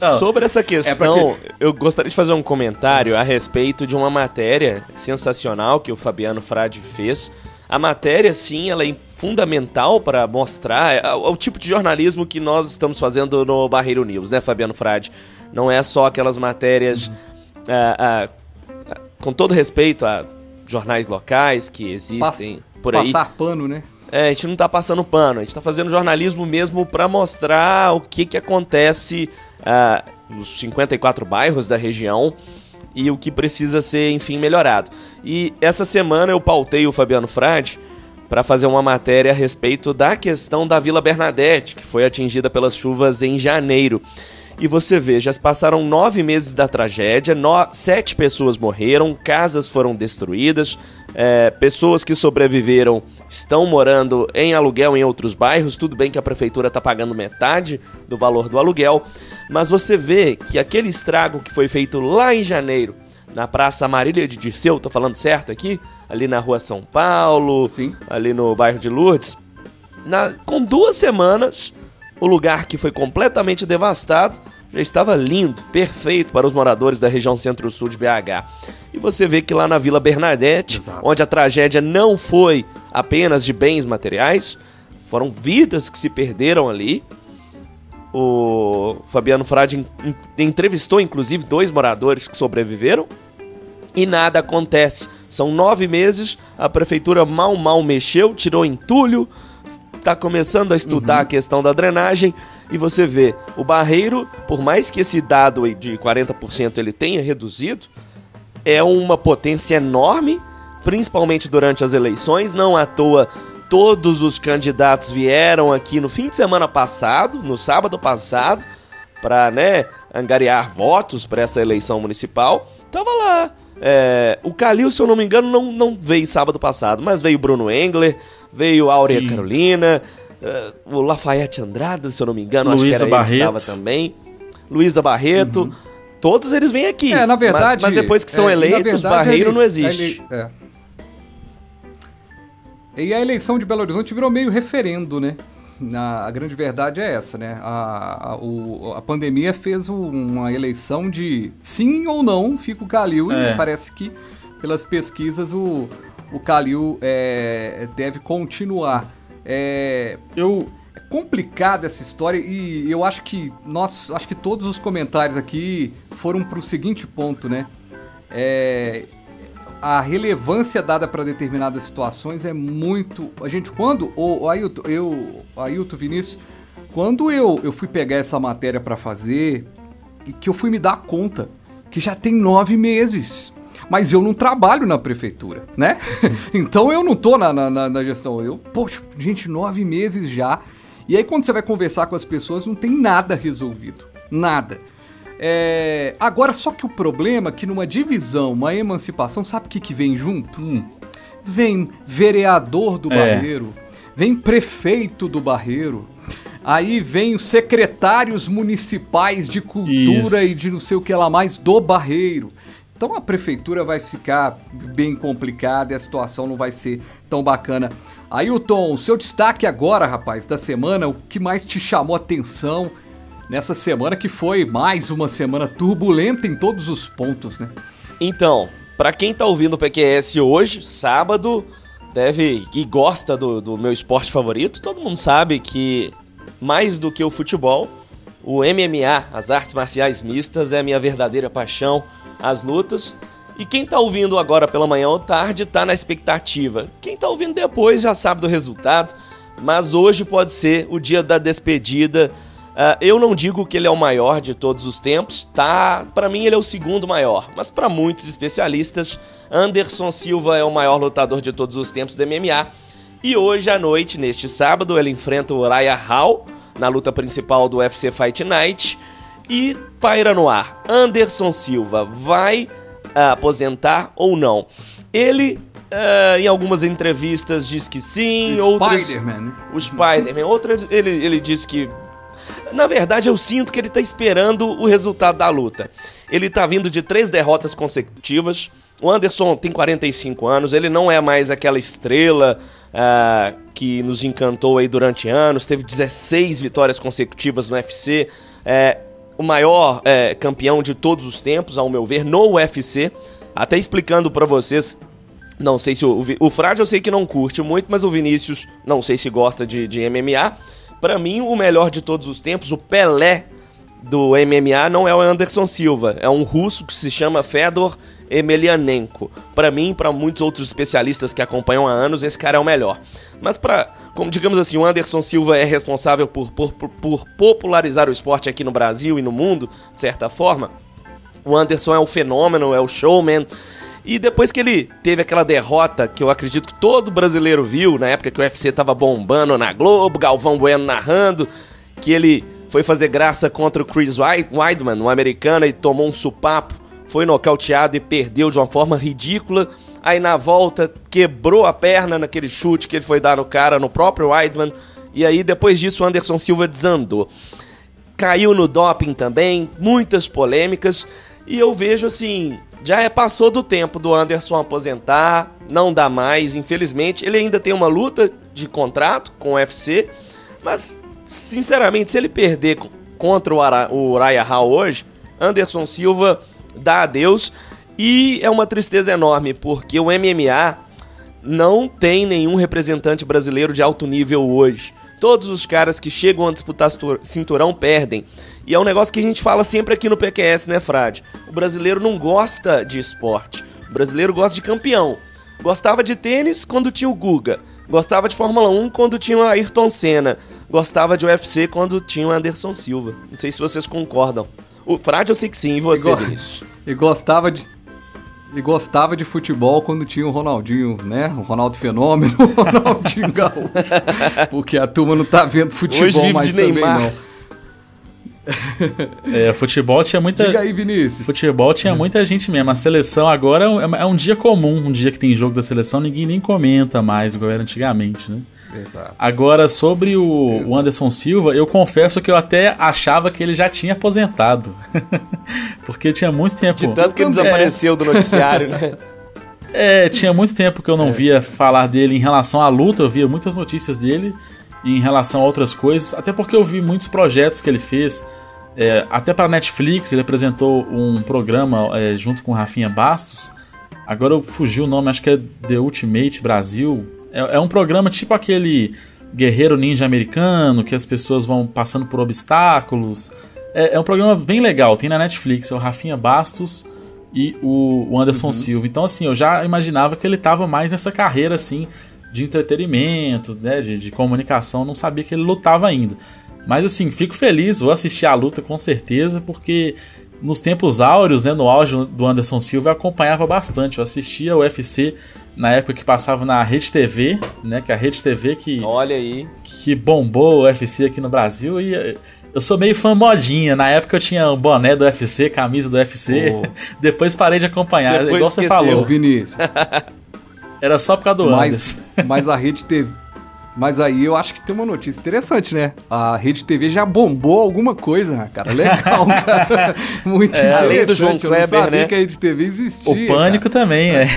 Não, Sobre essa questão, é eu gostaria de fazer um comentário a respeito de uma matéria sensacional que o Fabiano Frade fez. A matéria, sim, ela é fundamental para mostrar é, o, o, tipo de jornalismo que nós estamos fazendo no Barreiro News, né, Fabiano Frade? Não é só aquelas matérias uhum uh, uh, com todo respeito a jornais locais que existem Pass por aí. Passar pano, né? É, a gente não tá passando pano, a gente tá fazendo jornalismo mesmo para mostrar o que que acontece uh, nos 54 bairros da região e o que precisa ser, enfim, melhorado. E essa semana eu pautei o Fabiano Frade para fazer uma matéria a respeito da questão da Vila Bernadette, que foi atingida pelas chuvas em janeiro. E você vê, já passaram nove meses da tragédia, no... sete pessoas morreram, casas foram destruídas, é, pessoas que sobreviveram estão morando em aluguel em outros bairros. Tudo bem que a prefeitura está pagando metade do valor do aluguel, mas você vê que aquele estrago que foi feito lá em janeiro, na Praça Marília de Dirceu, tô falando certo aqui? Ali na rua São Paulo, Sim. ali no bairro de Lourdes. Na... com duas semanas o lugar que foi completamente devastado já estava lindo, perfeito para os moradores da região centro-sul de BH. E você vê que lá na Vila Bernadette, Exato. onde a tragédia não foi apenas de bens materiais, foram vidas que se perderam ali. O Fabiano Frade entrevistou inclusive dois moradores que sobreviveram e nada acontece. São nove meses, a prefeitura mal mal mexeu, tirou entulho, está começando a estudar uhum. a questão da drenagem e você vê o barreiro, por mais que esse dado de 40% ele tenha reduzido, é uma potência enorme, principalmente durante as eleições, não à toa todos os candidatos vieram aqui no fim de semana passado, no sábado passado, para né, angariar votos para essa eleição municipal. Tava lá. É, o Calil, se eu não me engano, não, não veio sábado passado, mas veio Bruno Engler, veio Áurea Sim. Carolina, uh, o Lafayette Andrade, se eu não me engano, Luísa acho que era Barreto. ele também. Luísa Barreto. Uhum. Todos eles vêm aqui. É, na verdade. Mas, mas depois que são é, eleitos, verdade, Barreiro eles, não existe. Ele, é. E a eleição de Belo Horizonte virou meio referendo, né? Na, a grande verdade é essa, né? A, a, o, a pandemia fez uma eleição de sim ou não fica o Calil é. e parece que, pelas pesquisas, o, o Calil é, deve continuar. É, eu é complicada essa história e eu acho que nós, acho que todos os comentários aqui foram para o seguinte ponto, né? É, a relevância dada para determinadas situações é muito. A gente, quando. O, Ailton, eu, Ailton Vinícius, quando eu, eu fui pegar essa matéria para fazer, que eu fui me dar conta que já tem nove meses mas eu não trabalho na prefeitura, né? *laughs* então eu não tô na, na, na, gestão. Eu, poxa, gente, nove meses já. E aí quando você vai conversar com as pessoas, não tem nada resolvido. Nada. É... Agora, só que o problema é que numa divisão, uma emancipação, sabe o que, que vem junto? Hum. Vem vereador do é. Barreiro, vem prefeito do Barreiro, Aí vem os secretários municipais de cultura Isso. e de não sei o que lá mais do Barreiro. Então a prefeitura vai ficar bem complicada e a situação não vai ser tão bacana. Ailton, o seu destaque agora, rapaz, da semana, o que mais te chamou a atenção nessa semana que foi mais uma semana turbulenta em todos os pontos, né? Então, para quem tá ouvindo o PQS hoje, sábado, deve e gosta do, do meu esporte favorito, todo mundo sabe que mais do que o futebol, o MMA, as artes marciais mistas, é a minha verdadeira paixão, as lutas. E quem tá ouvindo agora pela manhã ou tarde tá na expectativa. Quem tá ouvindo depois já sabe do resultado, mas hoje pode ser o dia da despedida. Uh, eu não digo que ele é o maior de todos os tempos, tá? Para mim ele é o segundo maior, mas para muitos especialistas, Anderson Silva é o maior lutador de todos os tempos do MMA. E hoje à noite, neste sábado, ele enfrenta o Raya Hall na luta principal do UFC Fight Night e paira no ar. Anderson Silva vai uh, aposentar ou não? Ele Uh, em algumas entrevistas diz que sim, o outras. Spider-Man. O Spider-Man. Outras ele, ele diz que. Na verdade, eu sinto que ele tá esperando o resultado da luta. Ele tá vindo de três derrotas consecutivas. O Anderson tem 45 anos, ele não é mais aquela estrela uh, que nos encantou aí durante anos. Teve 16 vitórias consecutivas no UFC. É, o maior é, campeão de todos os tempos, ao meu ver, no UFC. Até explicando para vocês não sei se o, o Frade eu sei que não curte muito, mas o Vinícius não sei se gosta de, de MMA. Para mim, o melhor de todos os tempos, o Pelé do MMA não é o Anderson Silva, é um russo que se chama Fedor Emelianenko. Para mim, para muitos outros especialistas que acompanham há anos, esse cara é o melhor. Mas para, como digamos assim, o Anderson Silva é responsável por, por, por, popularizar o esporte aqui no Brasil e no mundo, de certa forma. O Anderson é o fenômeno, é o showman, e depois que ele teve aquela derrota que eu acredito que todo brasileiro viu, na época que o UFC tava bombando na Globo, Galvão Bueno narrando, que ele foi fazer graça contra o Chris Weidman, um americano, e tomou um supapo, foi nocauteado e perdeu de uma forma ridícula. Aí na volta quebrou a perna naquele chute que ele foi dar no cara, no próprio Weidman. E aí depois disso o Anderson Silva desandou. Caiu no doping também, muitas polêmicas. E eu vejo assim, já é passou do tempo do Anderson aposentar, não dá mais, infelizmente. Ele ainda tem uma luta de contrato com o UFC, mas sinceramente, se ele perder contra o, Ara, o Hall hoje, Anderson Silva dá adeus e é uma tristeza enorme, porque o MMA não tem nenhum representante brasileiro de alto nível hoje. Todos os caras que chegam a disputar cinturão perdem. E é um negócio que a gente fala sempre aqui no PQS, né, Frade? O brasileiro não gosta de esporte. O brasileiro gosta de campeão. Gostava de tênis quando tinha o Guga. Gostava de Fórmula 1 quando tinha o Ayrton Senna. Gostava de UFC quando tinha o Anderson Silva. Não sei se vocês concordam. O Frade eu sei que sim, e você, e Vinícius? *laughs* E gostava de, e gostava de futebol quando tinha o Ronaldinho, né? O Ronaldo Fenômeno, *laughs* o Ronaldinho Gaúcho. Porque a turma não tá vendo futebol Hoje vive mais de também, Neymar. não. É, futebol tinha muita. Diga aí, Vinícius. Futebol tinha muita gente mesmo. A seleção agora é um, é um dia comum, um dia que tem jogo da seleção, ninguém nem comenta mais, igual era antigamente, né? Exato. Agora, sobre o, o Anderson Silva, eu confesso que eu até achava que ele já tinha aposentado. *laughs* Porque tinha muito tempo. De tanto que ele desapareceu do noticiário, né? *laughs* É, tinha muito tempo que eu não via falar dele em relação à luta, eu via muitas notícias dele em relação a outras coisas, até porque eu vi muitos projetos que ele fez, é, até para Netflix, ele apresentou um programa é, junto com Rafinha Bastos. Agora eu fugi o nome, acho que é The Ultimate Brasil. É, é um programa tipo aquele Guerreiro Ninja americano, que as pessoas vão passando por obstáculos. É, é um programa bem legal, tem na Netflix, é o Rafinha Bastos e o, o Anderson Uhum. Silva. Então, assim, eu já imaginava que ele tava mais nessa carreira, assim, de entretenimento, né, de, de comunicação, não sabia que ele lutava ainda. Mas, assim, fico feliz, vou assistir a luta com certeza, porque nos tempos áureos, né, no auge do Anderson Silva, eu acompanhava bastante. Eu assistia o UFC na época que passava na Rede TV, né, que é a Rede TV que Olha aí. que bombou o UFC aqui no Brasil e eh, eu sou meio fã modinha. Na época eu tinha um boné do UFC, camisa do UFC. Pô. *laughs* Depois parei de acompanhar, Depois igual você esqueceu. Ô, falou. Vinícius, *laughs* Era só por causa do mas, Anderson. *laughs* mas a Rede TV... Mas aí eu acho que tem uma notícia interessante, né? A Rede TV já bombou alguma coisa, cara. Legal, cara. Muito É, interessante. além do João eu não Kleber, sabia né? que a Rede TV existia. O Pânico também, é.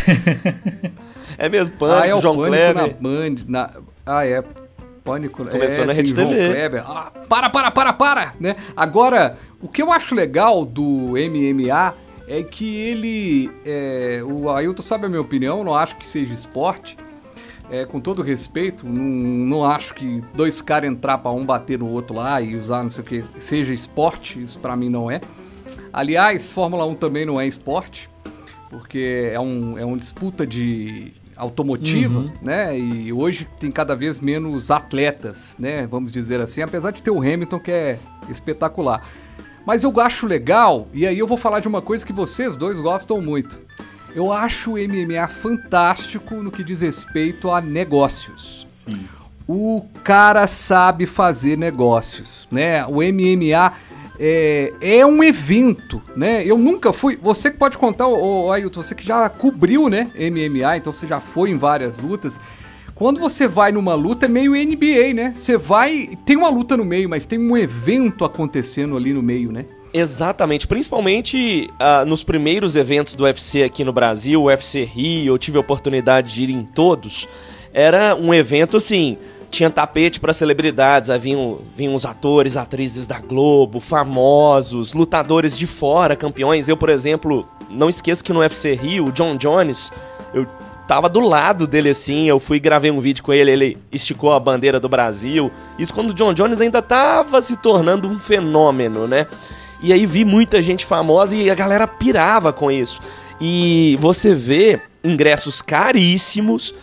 É mesmo. Pânico, Ah, é o João Pânico Kleber. na Band. Na... Ah, é. Pânico. Começou é, na Rede João TV. Kleber. Ah, para, para, para, para! Né? Agora, o que eu acho legal do MMA é que ele. é, o Ailton sabe a minha opinião, não acho que seja esporte. É, com todo respeito, não, não acho que dois caras entrar pra um bater no outro lá e usar não sei o que seja esporte, isso pra mim não é. Aliás, Fórmula 1 também não é esporte, porque é um, é uma disputa de automotiva, né? E hoje tem cada vez menos atletas, né? Vamos dizer assim, apesar de ter o Hamilton que é espetacular. Mas eu acho legal, e aí eu vou falar de uma coisa que vocês dois gostam muito. Eu acho o MMA fantástico no que diz respeito a negócios. Sim. O cara sabe fazer negócios, né? O MMA é, é um evento, né? Eu nunca fui. Você que pode contar, ô, Ailton, você que já cobriu, né? MMA, então você já foi em várias lutas. Quando você vai numa luta, é meio NBA, né? Você vai. Tem uma luta no meio, mas tem um evento acontecendo ali no meio, né? Exatamente, principalmente ah, nos primeiros eventos do UFC aqui no Brasil, o UFC Rio, eu tive a oportunidade de ir em todos. Era um evento assim, tinha tapete para celebridades, haviam, vinham os atores, atrizes da Globo, famosos, lutadores de fora, campeões. Eu, por exemplo, não esqueço que no UFC Rio, o John Jones, eu tava do lado dele assim, eu fui gravei um vídeo com ele, ele esticou a bandeira do Brasil. Isso quando o John Jones ainda tava se tornando um fenômeno, né? E aí vi muita gente famosa e a galera pirava com isso. E você vê ingressos caríssimos.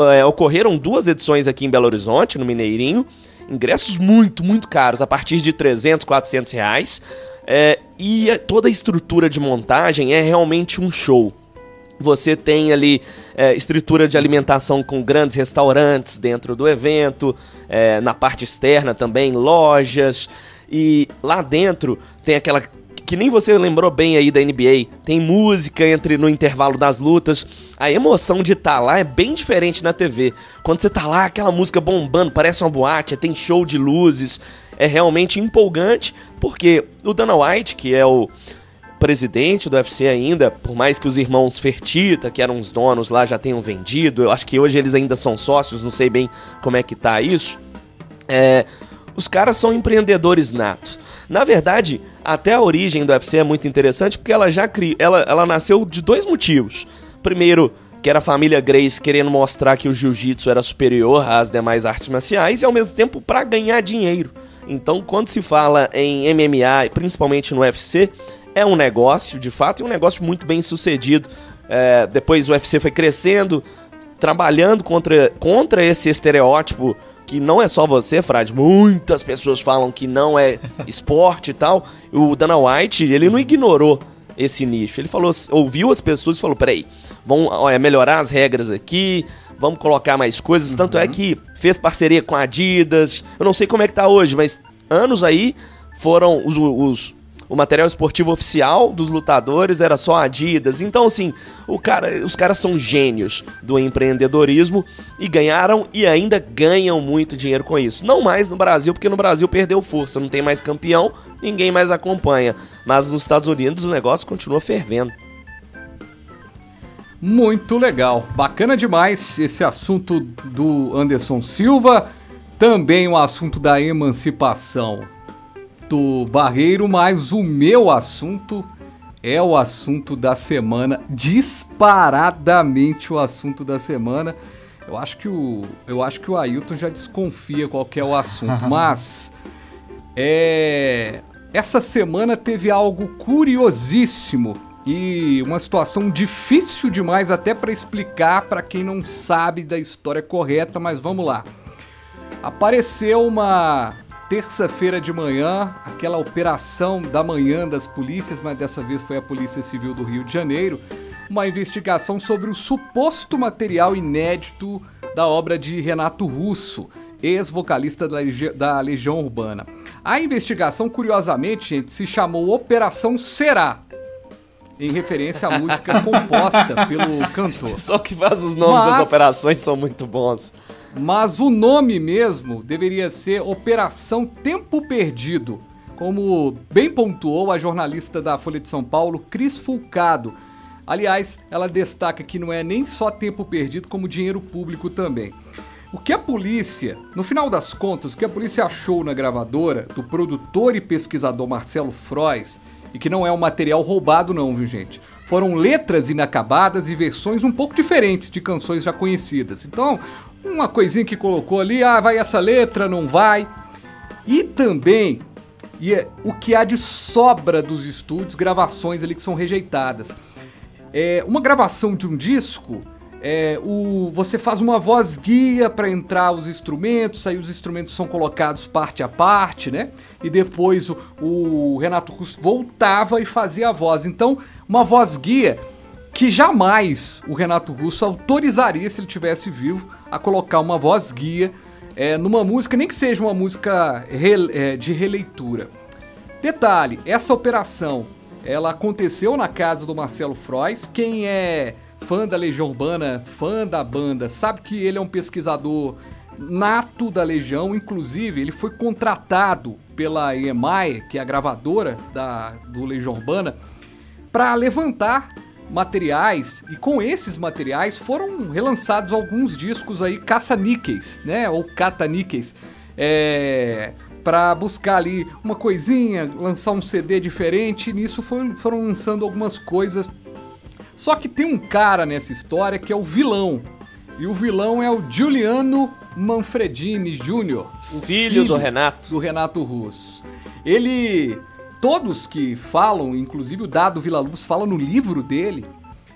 É, ocorreram duas edições aqui em Belo Horizonte, no Mineirinho. Ingressos muito, muito caros, a partir de 300, 400 reais. É, e toda a estrutura de montagem é realmente um show. Você tem ali é, estrutura de alimentação com grandes restaurantes dentro do evento, é, na parte externa também, lojas. E lá dentro tem aquela. Que nem você lembrou bem aí da NBA. Tem música entre no intervalo das lutas. A emoção de estar lá é bem diferente na TV. Quando você tá lá, aquela música bombando, parece uma boate, tem show de luzes. É realmente empolgante, porque o Dana White, que é o presidente do UFC ainda, por mais que os irmãos Fertita, que eram os donos lá, já tenham vendido, eu acho que hoje eles ainda são sócios, não sei bem como é que tá isso. É, os caras são empreendedores natos. Na verdade, até a origem do UFC é muito interessante porque ela já cri... ela, ela nasceu de dois motivos. Primeiro, que era a família Grace querendo mostrar que o jiu-jitsu era superior às demais artes marciais e ao mesmo tempo para ganhar dinheiro. Então, quando se fala em MMA, principalmente no UFC, é um negócio, de fato, e um negócio muito bem sucedido. É, depois o UFC foi crescendo, trabalhando contra, contra esse estereótipo que não é só você, Frade. Muitas pessoas falam que não é *laughs* esporte e tal. O Dana White, ele não ignorou esse nicho. Ele falou, ouviu as pessoas e falou: peraí, vamos olha, melhorar as regras aqui, vamos colocar mais coisas. Tanto é que fez parceria com a Adidas. Eu não sei como é que tá hoje, mas anos aí foram os, os o material esportivo oficial dos lutadores era só Adidas. Então, assim, o cara, os caras são gênios do empreendedorismo e ganharam e ainda ganham muito dinheiro com isso. Não mais no Brasil, porque no Brasil perdeu força, não tem mais campeão, ninguém mais acompanha. Mas nos Estados Unidos o negócio continua fervendo. Muito legal. Bacana demais esse assunto do Anderson Silva. Também o assunto da emancipação do Barreiro, mas o meu assunto é o assunto da semana, disparadamente o assunto da semana. Eu acho que o, eu acho que o Ailton já desconfia qual que é o assunto, *laughs* mas é, essa semana teve algo curiosíssimo e uma situação difícil demais até para explicar para quem não sabe da história correta, mas vamos lá. Apareceu uma terça-feira de manhã, aquela operação da manhã das polícias, mas dessa vez foi a Polícia Civil do Rio de Janeiro, uma investigação sobre o suposto material inédito da obra de Renato Russo, ex-vocalista da, Legi- da Legião Urbana. A investigação, curiosamente, gente, se chamou Operação Será, em referência à música composta pelo cantor. Só que faz os nomes Mas- das operações são muito bons. Mas o nome mesmo deveria ser Operação Tempo Perdido, como bem pontuou a jornalista da Folha de São Paulo, Cris Fulcado. Aliás, ela destaca que não é nem só tempo perdido, como dinheiro público também. O que a polícia, no final das contas, o que a polícia achou na gravadora do produtor e pesquisador Marcelo Frois, e que não é um material roubado não, viu gente? Foram letras inacabadas e versões um pouco diferentes de canções já conhecidas. Então, uma coisinha que colocou ali, ah, vai essa letra, não vai. E também e é, o que há de sobra dos estúdios, gravações ali que são rejeitadas. É, uma gravação de um disco é, o, você faz uma voz guia para entrar os instrumentos, aí os instrumentos são colocados parte a parte, né? E depois o, o Renato Russo voltava e fazia a voz. Então, uma voz guia que jamais o Renato Russo autorizaria, se ele tivesse vivo, a colocar uma voz guia é, numa música, nem que seja uma música é, de releitura. Detalhe, essa operação ela aconteceu na casa do Marcelo Frois. Quem é fã da Legião Urbana, fã da banda, sabe que ele é um pesquisador nato da Legião, inclusive ele foi contratado pela EMI, que é a gravadora da, do Legião Urbana, para levantar materiais e com esses materiais foram relançados alguns discos aí caça-níqueis, né, ou cata-níqueis, é, para buscar ali uma coisinha, lançar um CD diferente, e nisso foi, foram lançando algumas coisas só que tem um cara nessa história que é o vilão. E o vilão é o Giuliano Manfredini Jr., filho, filho do Renato. Do Renato Russo. Ele. Todos que falam, inclusive o Dado Vila Luz fala no livro dele,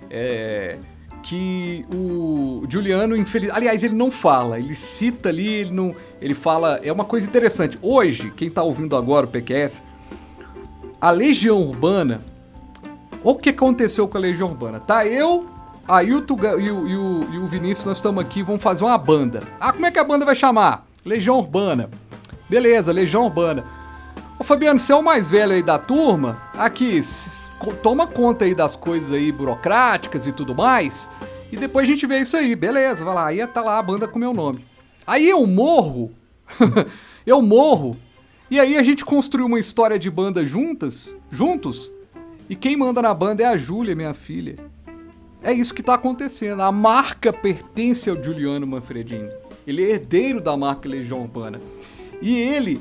é, que o Juliano, infeliz... aliás, ele não fala, ele cita ali, ele não, ele fala, é uma coisa interessante. Hoje, quem está ouvindo agora o PQS, a Legião Urbana o que aconteceu com a Legião Urbana? Tá eu, Ailton e o, e o, e o Vinícius, nós estamos aqui, vamos fazer uma banda. Ah, como é que a banda vai chamar? Legião Urbana. Beleza, Legião Urbana. Ô Fabiano, você é o mais velho aí da turma, aqui, toma conta aí das coisas aí burocráticas e tudo mais, e depois a gente vê isso aí, beleza, vai lá, aí tá lá a banda com meu nome. Aí eu morro, *laughs* eu morro, e aí a gente construiu uma história de banda juntas, juntos, e quem manda na banda é a Júlia, minha filha. É isso que está acontecendo. A marca pertence ao Giuliano Manfredini. Ele é herdeiro da marca Legião Urbana. E ele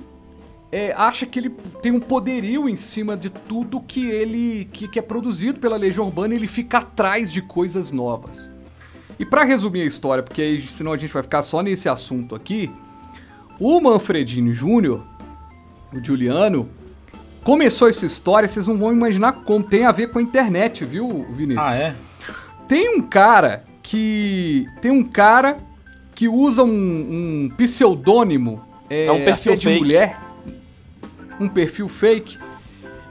é, acha que ele tem um poderio em cima de tudo que ele que, que é produzido pela Legião Urbana ele fica atrás de coisas novas. E para resumir a história, porque aí, senão a gente vai ficar só nesse assunto aqui, o Manfredini Júnior, o Giuliano, começou essa história, vocês não vão imaginar como. Tem a ver com a internet, viu, Vinícius? Ah, é? Tem um cara que. Tem um cara que usa um, um pseudônimo. É, é um perfil de fake. mulher. Um perfil fake.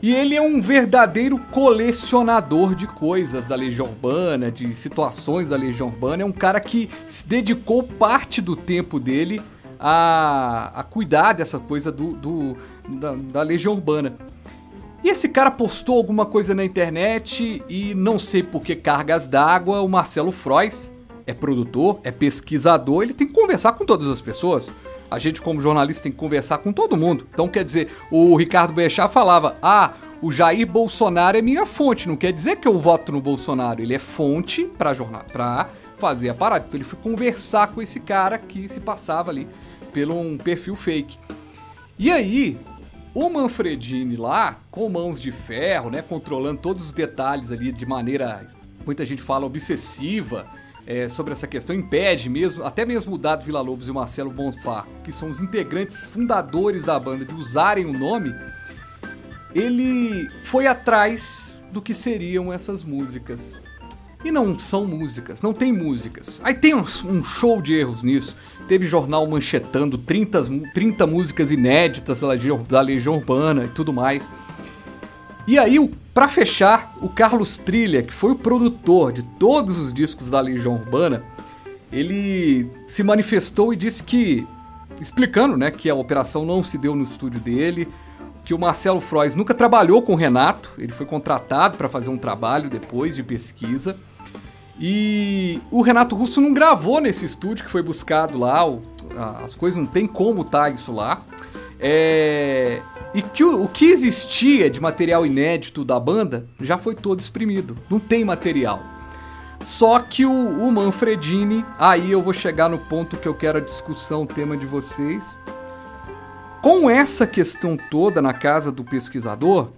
E ele é um verdadeiro colecionador de coisas da Legião Urbana, de situações da Legião Urbana. É um cara que se dedicou parte do tempo dele a, a cuidar dessa coisa do, do da, da Legião Urbana. E esse cara postou alguma coisa na internet e não sei por que cargas d'água, o Marcelo Frois é produtor, é pesquisador, ele tem que conversar com todas as pessoas. A gente, como jornalista, tem que conversar com todo mundo. Então, quer dizer, o Ricardo Boechat falava: ah, o Jair Bolsonaro é minha fonte. Não quer dizer que eu voto no Bolsonaro. Ele é fonte para jornal, para fazer a parada. Então, ele foi conversar com esse cara que se passava ali pelo um perfil fake. E aí, o Manfredini lá, com mãos de ferro, né, controlando todos os detalhes ali de maneira, muita gente fala, obsessiva, é, sobre essa questão, impede mesmo, até mesmo o Dado Vila Lobos e o Marcelo Bonfá, que são os integrantes fundadores da banda, de usarem o nome, ele foi atrás do que seriam essas músicas. E não são músicas, não tem músicas. Aí tem um, um show de erros nisso. Teve jornal manchetando 30, 30 músicas inéditas da Legião, Urbana e tudo mais. E aí, para fechar, o Carlos Trilha, que foi o produtor de todos os discos da Legião Urbana, ele se manifestou e disse que, explicando, né, que a operação não se deu no estúdio dele, que o Marcelo Frois nunca trabalhou com o Renato, ele foi contratado para fazer um trabalho depois de pesquisa e o Renato Russo não gravou nesse estúdio que foi buscado lá, o, as coisas não tem como tá isso lá. É, e que o, o, que existia de material inédito da banda já foi todo exprimido, não tem material. Só que o, o Manfredini, aí eu vou chegar no ponto que eu quero a discussão, o tema de vocês. Com essa questão toda na casa do pesquisador,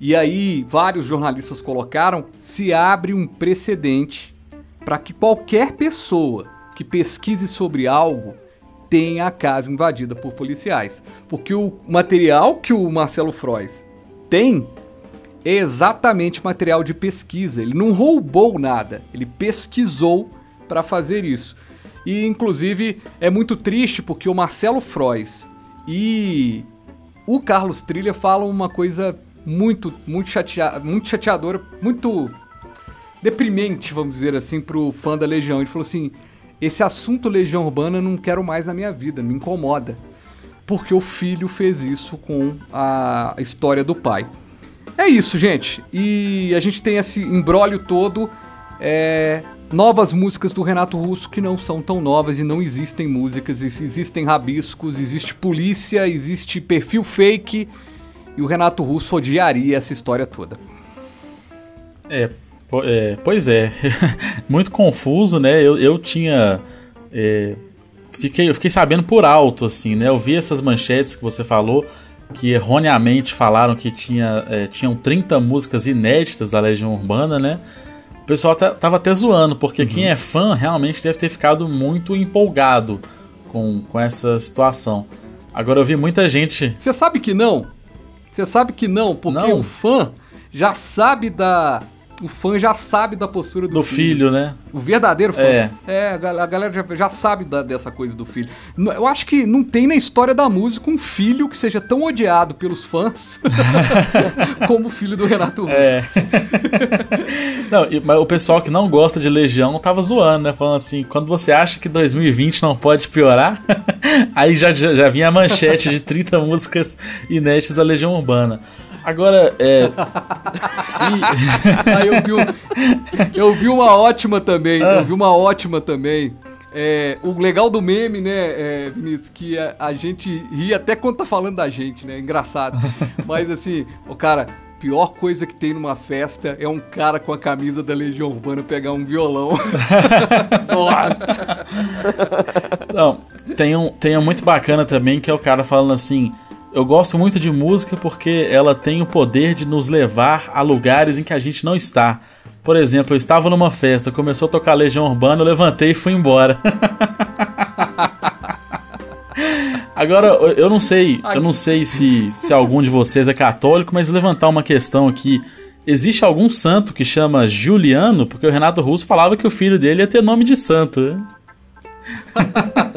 e aí vários jornalistas colocaram, se abre um precedente para que qualquer pessoa que pesquise sobre algo tenha a casa invadida por policiais. Porque o material que o Marcelo Frois tem é exatamente material de pesquisa. Ele não roubou nada, ele pesquisou para fazer isso. E inclusive é muito triste porque o Marcelo Frois e o Carlos Trilha falam uma coisa muito muito chateada, muito chateadora, muito deprimente, vamos dizer assim, pro fã da Legião. Ele falou assim: "Esse assunto Legião Urbana não quero mais na minha vida, me incomoda" porque o filho fez isso com a história do pai. É isso, gente. E a gente tem esse embrólio todo. É, novas músicas do Renato Russo que não são tão novas e não existem músicas, existem rabiscos, existe polícia, existe perfil fake. E o Renato Russo odiaria essa história toda. É, é pois é. *laughs* Muito confuso, né? Eu, eu tinha. É fiquei, eu fiquei sabendo por alto, assim, né? Eu vi essas manchetes que você falou, que erroneamente falaram que tinha, é, tinham 30 músicas inéditas da Legião Urbana, né? O pessoal tava até zoando, porque uhum. quem é fã realmente deve ter ficado muito empolgado com, com essa situação. Agora eu vi muita gente. Você sabe que não? Você sabe que não, porque não. o fã já sabe da o fã já sabe da postura do, do filho. filho. né? O verdadeiro fã. É, é a galera já, já sabe da, dessa coisa do filho. Eu acho que não tem na história da música um filho que seja tão odiado pelos fãs *laughs* como o filho do Renato Russo. É. *laughs* não, mas o pessoal que não gosta de Legião tava zoando, né? Falando assim, quando você acha que 2020 não pode piorar, *laughs* aí já, já, já vinha a manchete de 30 músicas inéditas da Legião Urbana. Agora, é. *laughs* se... Aí eu vi, um, eu vi uma ótima também. Ah. Eu vi uma ótima também. É, o legal do meme, né, é, Vinícius, que a, a, gente ri até quando tá falando da gente, né? Engraçado. *laughs* Mas assim, o cara, pior coisa que tem numa festa é um cara com a camisa da Legião Urbana pegar um violão. *laughs* Nossa! Não, tem um, tem um muito bacana também que é o cara falando assim eu gosto muito de música porque ela tem o poder de nos levar a lugares em que a gente não está. Por exemplo, eu estava numa festa, começou a tocar Legião Urbana, eu levantei e fui embora. *laughs* Agora, eu não sei, eu não sei se, se algum de vocês é católico, mas levantar uma questão aqui. Existe algum santo que chama Juliano? Porque o Renato Russo falava que o filho dele ia ter nome de santo. *laughs*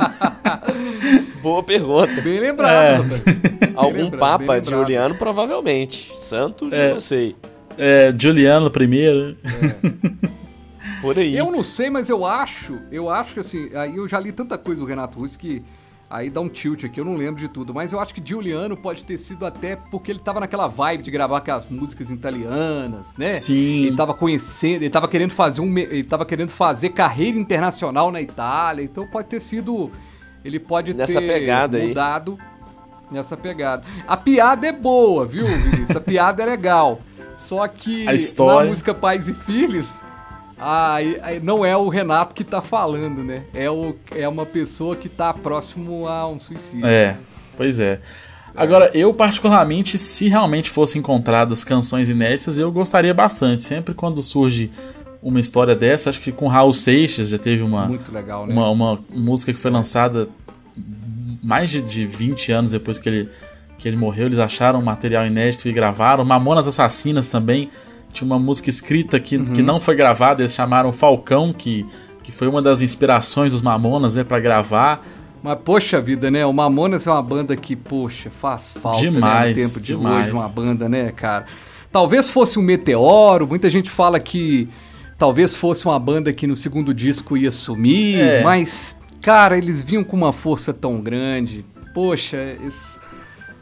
Boa pergunta. Bem lembrado, é. *laughs* Algum lembrado, papa Juliano, provavelmente. Santo, é. não sei. É, Juliano primeiro. É. *laughs* Por aí. Eu não sei, mas eu acho, eu acho que assim, aí eu já li tanta coisa do Renato Russo que aí dá um tilt aqui, eu não lembro de tudo, mas eu acho que Giuliano pode ter sido até porque ele tava naquela vibe de gravar aquelas músicas italianas, né? Sim. Ele tava conhecendo, ele tava querendo fazer um, ele tava querendo fazer carreira internacional na Itália, então pode ter sido ele pode nessa ter pegada mudado aí. nessa pegada. A piada é boa, viu, Vinícius? A piada é legal. Só que história... na música Pais e Filhos, aí, aí não é o Renato que tá falando, né? É, o, é uma pessoa que tá próximo a um suicídio. É, pois é. Agora, eu particularmente, se realmente fossem encontradas canções inéditas, eu gostaria bastante. Sempre quando surge uma história dessa. Acho que com Raul Seixas já teve uma, legal, né? uma, uma música que foi lançada mais de, de 20 anos depois que ele, que ele morreu. Eles acharam um material inédito e gravaram. Mamonas Assassinas também tinha uma música escrita que, uhum. que não foi gravada. Eles chamaram Falcão, que, que foi uma das inspirações dos Mamonas né, para gravar. Mas, poxa vida, né? O Mamonas é uma banda que, poxa, faz falta demais, né, no tempo de demais. hoje, uma banda, né, cara? Talvez fosse um meteoro, muita gente fala que Talvez fosse uma banda que no segundo disco ia sumir, é. mas, cara, eles vinham com uma força tão grande. Poxa, esse...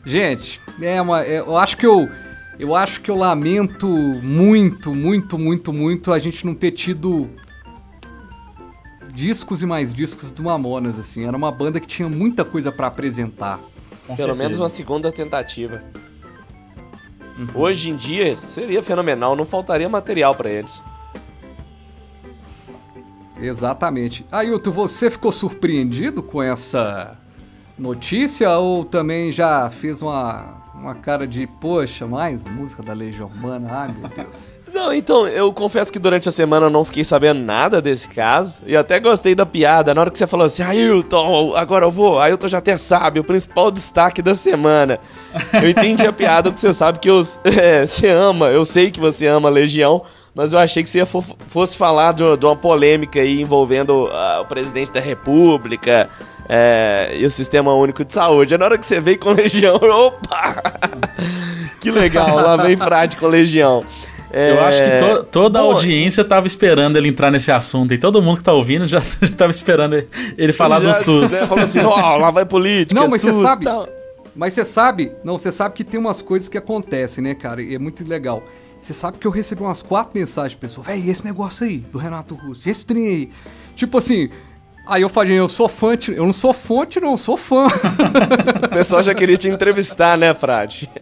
gente, é uma. É, eu acho que eu. Eu acho que eu lamento muito, muito, muito, muito a gente não ter tido discos e mais discos do Mamonas, assim. Era uma banda que tinha muita coisa para apresentar. Com Pelo certeza. menos uma segunda tentativa. Uhum. Hoje em dia seria fenomenal, não faltaria material para eles. Exatamente. Ailton, você ficou surpreendido com essa notícia ou também já fez uma, uma cara de, poxa, mais música da Legião Urbana? Ai, meu Deus. *laughs* Não, então, eu confesso que durante a semana eu não fiquei sabendo nada desse caso. E até gostei da piada. Na hora que você falou assim, Ailton, agora eu vou. Ailton já até sabe, o principal destaque da semana. Eu entendi a piada porque você sabe que eu, *laughs* é, você ama, eu sei que você ama a Legião. Mas eu achei que você fosse falar de, uma polêmica aí envolvendo uh, o presidente da república é, e o sistema único de saúde. Na hora que você veio com Legião, *laughs* opa! que legal, lá vem Frade com Legião. É... Eu acho que to toda a audiência tava esperando ele entrar nesse assunto. E todo mundo que tá ouvindo já, *laughs* já tava esperando ele falar já, do SUS. Né, falou assim, ó, oh, lá vai política, Não, mas você sabe... Mas você sabe... Não, você sabe que tem umas coisas que acontecem, né, cara? E é muito legal. Você sabe que eu recebi umas quatro mensagens de pessoas. Véi, esse negócio aí, do Renato Russo, esse trem aí. Tipo assim... Aí eu falei, eu sou fã, eu não sou fonte, não, sou fã. *laughs* o pessoal já queria te entrevistar, né, Frade? *laughs*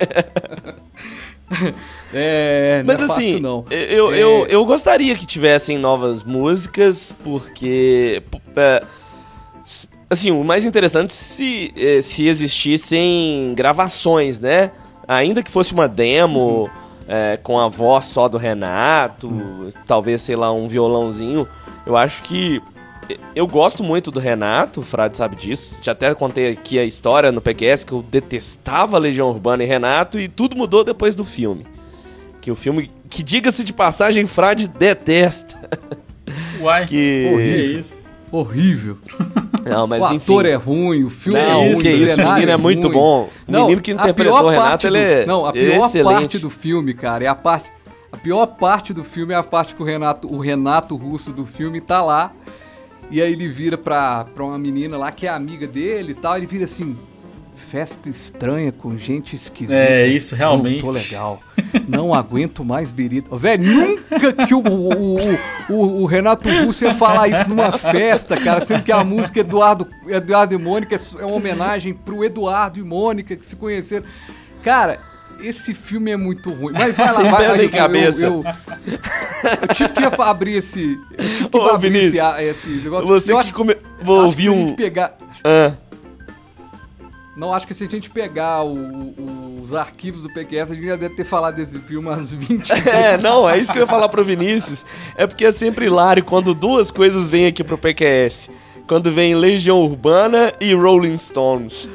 é, Mas é assim, fácil, não. Eu, é... eu, eu gostaria que tivessem novas músicas, porque. É, assim, o mais interessante se, é, se existissem gravações, né? Ainda que fosse uma demo. Uhum. É, com a voz só do Renato, talvez, sei lá, um violãozinho. Eu acho que eu gosto muito do Renato, o Frade sabe disso. Já até contei aqui a história no PQS que eu detestava Legião Urbana e Renato e tudo mudou depois do filme. Que o filme, que diga-se de passagem, Frade detesta. Uai, que horrível. É isso? Horrível. Não, mas o enfim. ator é ruim, o filme não, é ruim, que isso, o menino é, é muito bom. O não, menino que interpretou o Renato, do, ele é Não, a pior excelente. parte do filme, cara, é a parte... A pior parte do filme é a parte que o Renato, o Renato Russo do filme tá lá e aí ele vira pra, pra uma menina lá que é amiga dele e tal. Ele vira assim: festa estranha com gente esquisita. É, isso realmente. Não tô legal. Não aguento mais birita. Velho, nunca que o, o, o, o, Renato Russo ia falar isso numa festa, cara. Sendo que a música Eduardo, Eduardo e Mônica é uma homenagem pro Eduardo e Mônica que se conheceram. Cara, esse filme é muito ruim. Mas vai lá, vai, aí, cabeça. Eu, eu, eu, tive que abrir esse. Eu tive que Ô, abrir Vinícius, esse, esse negócio. Você eu que come... Vou ouvir um. pegar. Ah. Não, acho que se a gente pegar o, o, os arquivos do PQS, a gente já deve ter falado desse filme umas 20 vezes. É, não, é isso que eu ia falar pro Vinícius. É porque é sempre hilário quando duas coisas vêm aqui pro PQS. Quando vem Legião Urbana e Rolling Stones.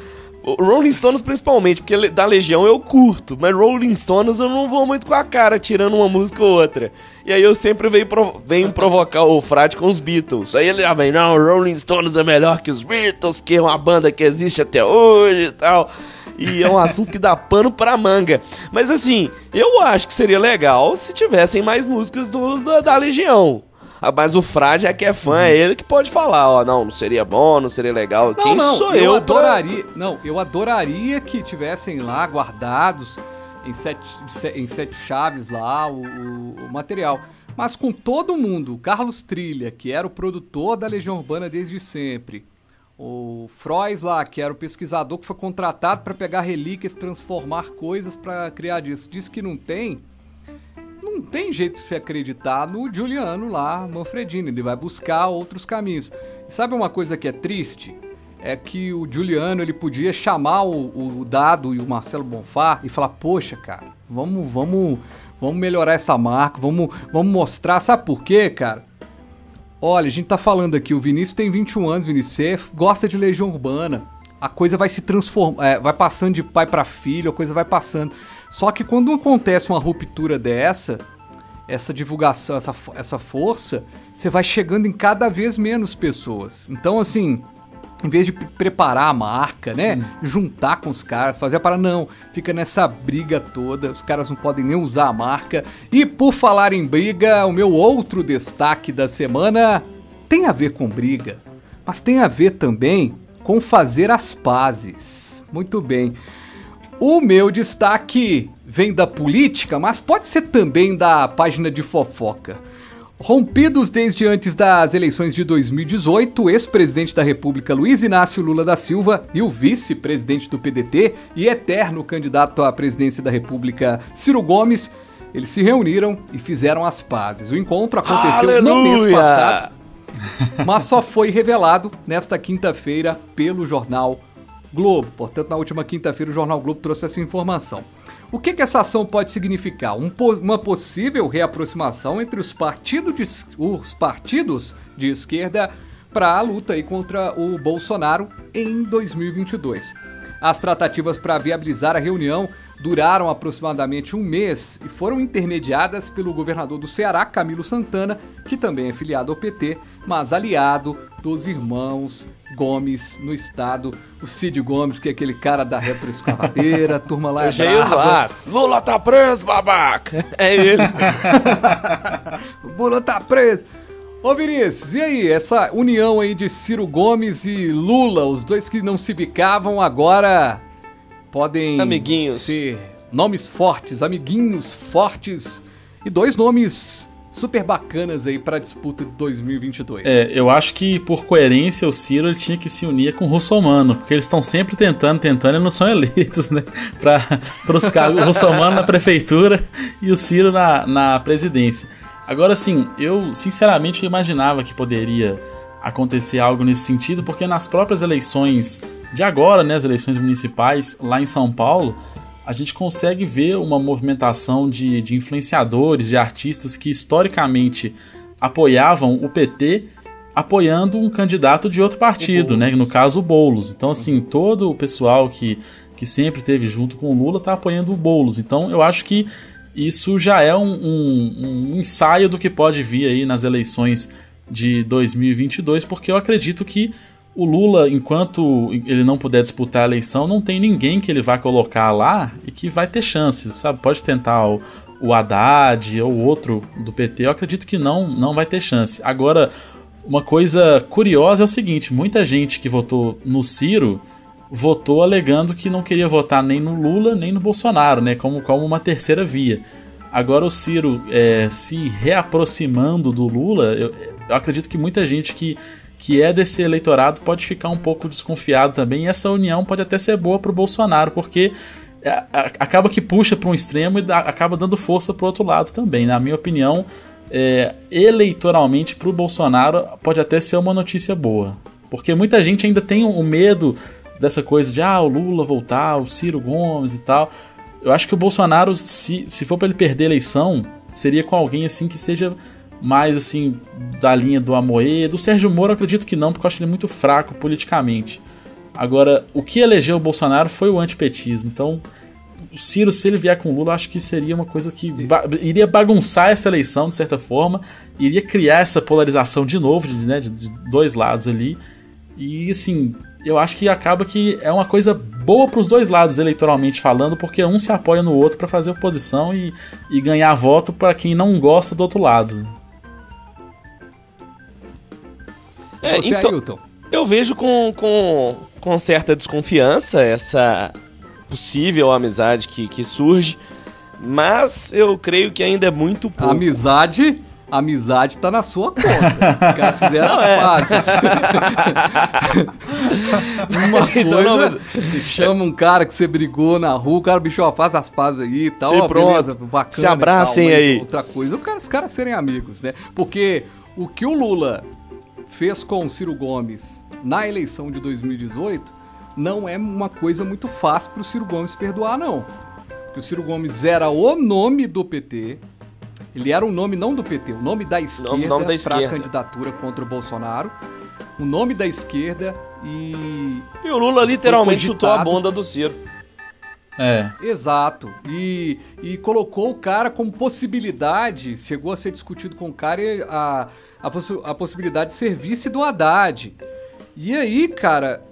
Rolling Stones principalmente, porque da Legião eu curto, mas Rolling Stones eu não vou muito com a cara, tirando uma música ou outra. E aí eu sempre venho, venho provocar o Frade com os Beatles. Aí ele já vem, não, Rolling Stones é melhor que os Beatles, porque é uma banda que existe até hoje e tal. E é um assunto que dá pano pra manga. Mas assim, eu acho que seria legal se tivessem mais músicas do, da Legião. Ah, mas o Frade é que é fã, é ele que pode falar, ó, não, não seria bom, não seria legal. Não, Quem não, sou eu? Eu adoraria, pra... não, eu adoraria que tivessem lá guardados em sete, em sete chaves lá o, o, o material. Mas com todo mundo, Carlos Trilha, que era o produtor da Legião Urbana desde sempre, o Frois lá, que era o pesquisador que foi contratado para pegar relíquias, transformar coisas para criar disco, disse que não tem não tem jeito de se acreditar no Juliano lá, Manfredini. Ele vai buscar outros caminhos. E sabe uma coisa que é triste? É que o Juliano ele podia chamar o, o Dado e o Marcelo Bonfá e falar: Poxa, cara, vamos, vamos, vamos melhorar essa marca, vamos, vamos mostrar. Sabe por quê, cara? Olha, a gente tá falando aqui, o Vinícius tem 21 anos, Vinícius, gosta de Legião Urbana. A coisa vai se transformar, é, vai passando de pai para filho, a coisa vai passando. Só que quando acontece uma ruptura dessa, essa divulgação, essa, essa força, você vai chegando em cada vez menos pessoas. Então, assim, em vez de preparar a marca, né? Sim. Juntar com os caras, fazer para não, fica nessa briga toda, os caras não podem nem usar a marca. E por falar em briga, o meu outro destaque da semana tem a ver com briga, mas tem a ver também com fazer as pazes. Muito bem. O meu destaque vem da política, mas pode ser também da página de fofoca. Rompidos desde antes das eleições de 2018, o ex-presidente da República Luiz Inácio Lula da Silva e o vice-presidente do PDT e eterno candidato à presidência da República Ciro Gomes, eles se reuniram e fizeram as pazes. O encontro aconteceu Aleluia! no mês passado. mas só foi revelado nesta quinta-feira pelo jornal Globo. Portanto, na última quinta-feira, o jornal Globo trouxe essa informação. O que, que essa ação pode significar? Um, uma possível reaproximação entre os, partido de, os partidos de esquerda para a luta aí contra o Bolsonaro em 2022. As tratativas para viabilizar a reunião duraram aproximadamente um mês e foram intermediadas pelo governador do Ceará, Camilo Santana, que também é filiado ao PT, mas aliado dos irmãos Gomes no estado. O Cid Gomes, que é aquele cara da retroescavadeira, *laughs* turma lá é brava. Lula tá preso, babaca! *laughs* É ele. *laughs* Lula tá preso. Ô Vinícius, e aí, essa união aí de Ciro Gomes e Lula, os dois que não se bicavam, agora podem amiguinhos. ser nomes fortes, amiguinhos fortes e dois nomes super bacanas aí para a disputa de 2022. É, eu acho que por coerência o Ciro ele tinha que se unir com o Russomano, porque eles estão sempre tentando, tentando e não são eleitos, né? *laughs* Para os cargos, o Russomano na prefeitura e o Ciro na, na presidência. Agora sim, eu sinceramente imaginava que poderia acontecer algo nesse sentido, porque nas próprias eleições de agora, né, as eleições municipais lá em São Paulo, a gente consegue ver uma movimentação de, de influenciadores, de artistas que historicamente apoiavam o PT, apoiando um candidato de outro partido, né, no caso o Boulos. Então, assim, todo o pessoal que, que sempre esteve junto com o Lula está apoiando o Boulos. Então, eu acho que isso já é um, um, um ensaio do que pode vir aí nas eleições de 2022, porque eu acredito que o Lula, enquanto ele não puder disputar a eleição, não tem ninguém que ele vai colocar lá e que vai ter chance, sabe? Pode tentar o, o Haddad ou outro do PT, eu acredito que não, não vai ter chance. Agora, uma coisa curiosa é o seguinte: muita gente que votou no Ciro votou alegando que não queria votar nem no Lula nem no Bolsonaro, né? Como, como uma terceira via. Agora o Ciro é, se reaproximando do Lula, eu, eu acredito que muita gente que, que é desse eleitorado pode ficar um pouco desconfiado também. E essa união pode até ser boa para o Bolsonaro, porque é, acaba que puxa para um extremo e dá, acaba dando força para o outro lado também. Na minha opinião, é, eleitoralmente para o Bolsonaro pode até ser uma notícia boa. Porque muita gente ainda tem o medo dessa coisa de ah, o Lula voltar, o Ciro Gomes e tal. Eu acho que o Bolsonaro, se, se for para ele perder a eleição, seria com alguém assim que seja mais assim da linha do Amoedo. Do Sérgio Moro, eu acredito que não, porque eu acho ele muito fraco politicamente. Agora, o que elegeu o Bolsonaro foi o antipetismo. Então, o Ciro, se ele vier com o Lula, acho que seria uma coisa que ba iria bagunçar essa eleição, de certa forma, iria criar essa polarização de novo, de, né, de, de dois lados ali. E, assim, eu acho que acaba que é uma coisa boa para os dois lados, eleitoralmente falando, porque um se apoia no outro para fazer oposição e, e ganhar voto para quem não gosta do outro lado. É, Você, então, Ailton? Eu vejo com, com, com certa desconfiança essa possível amizade que, que surge, mas eu creio que ainda é muito pouco. Amizade a amizade tá na sua conta. *laughs* Os caras fizeram não, as é. pazes. *laughs* Uma então, coisa, não, mas... chama um cara que você brigou na rua, o cara, bicho, ó, faz as pazes aí e tal. E pronto, beleza, bacana. Se abracem tal, aí. Outra coisa, os caras serem amigos, né? Porque o que o Lula fez com o Ciro Gomes na eleição de 2018 não é uma coisa muito fácil pro Ciro Gomes perdoar, não. Porque o Ciro Gomes era o nome do PT, ele era um nome não do PT, o nome da esquerda, para a candidatura contra o Bolsonaro. O nome da esquerda e. E o Lula literalmente chutou a bunda do Ciro. É. Exato. E, e colocou o cara como possibilidade, chegou a ser discutido com o cara a, a, a possibilidade de ser vice do Haddad. E aí, cara,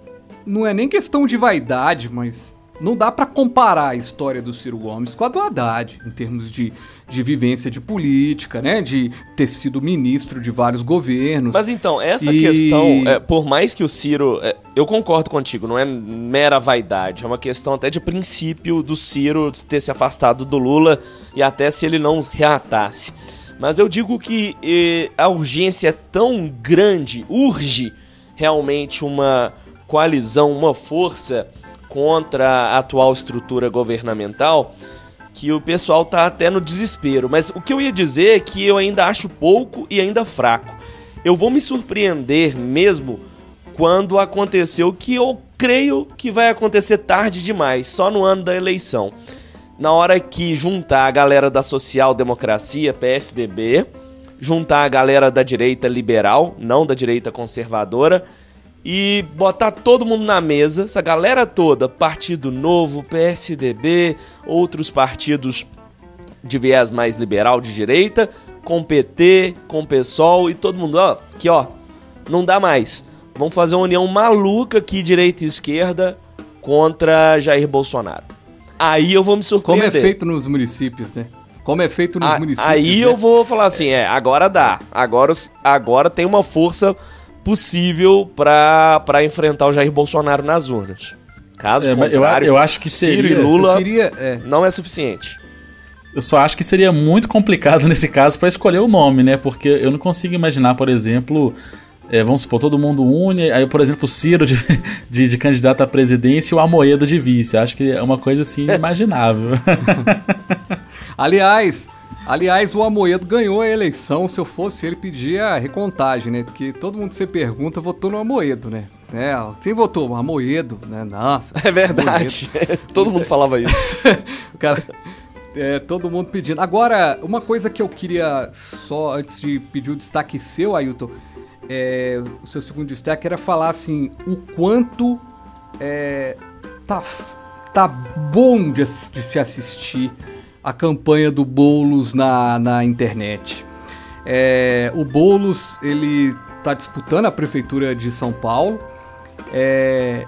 não é nem questão de vaidade, mas não dá para comparar a história do Ciro Gomes com a do Haddad, em termos de, de vivência de política, né? De ter sido ministro de vários governos. Mas então, essa e... questão, é, por mais que o Ciro. É, eu concordo contigo, não é mera vaidade, é uma questão até de princípio do Ciro ter se afastado do Lula e até se ele não reatasse. Mas eu digo que eh, a urgência é tão grande, urge realmente uma coalizão, uma força contra a atual estrutura governamental que o pessoal tá até no desespero. Mas o que eu ia dizer é que eu ainda acho pouco e ainda fraco. eu vou me surpreender mesmo quando acontecer o que eu creio que vai acontecer tarde demais, só no ano da eleição. Na hora que juntar a galera da social democracia, PSDB, juntar a galera da direita liberal, não da direita conservadora, e botar todo mundo na mesa, essa galera toda, Partido Novo, PSDB, outros partidos de viés mais liberal de direita, com PT, com PSOL e todo mundo, ó, aqui ó, não dá mais. Vamos fazer uma união maluca aqui, direita e esquerda, contra Jair Bolsonaro. Aí eu vou me surpreender. Como é feito nos municípios, né? Como é feito nos A, municípios. Aí né? eu vou falar assim, é, agora dá. Agora, agora tem uma força possível para enfrentar o Jair Bolsonaro nas urnas. Caso É, mas eu, contrário, eu acho que Ciro seria. e Lula Eu queria. é, não é suficiente. Eu só acho que seria muito complicado *laughs* nesse caso para escolher o nome, né? Porque eu não consigo imaginar, por exemplo, é, vamos supor, todo mundo une, aí, por exemplo, o Ciro de, *laughs* de, de candidato à presidência e o Amoedo de vice. Acho que é uma coisa assim *laughs* inimaginável. *laughs* Aliás, aliás, o Amoedo ganhou a eleição. Se eu fosse ele, pedia a recontagem, né? Porque todo mundo que você pergunta votou no Amoedo, né? É, quem votou? Amoedo, né? Nossa. É verdade. Todo mundo falava isso. O cara. É, todo mundo pedindo. Agora, uma coisa que eu queria só, antes de pedir o destaque seu, Ailton, é, o seu segundo destaque era falar assim, o quanto é, tá, tá bom de, de se assistir a campanha do Boulos na, na internet. É, o Boulos, ele tá disputando a prefeitura de São Paulo. É,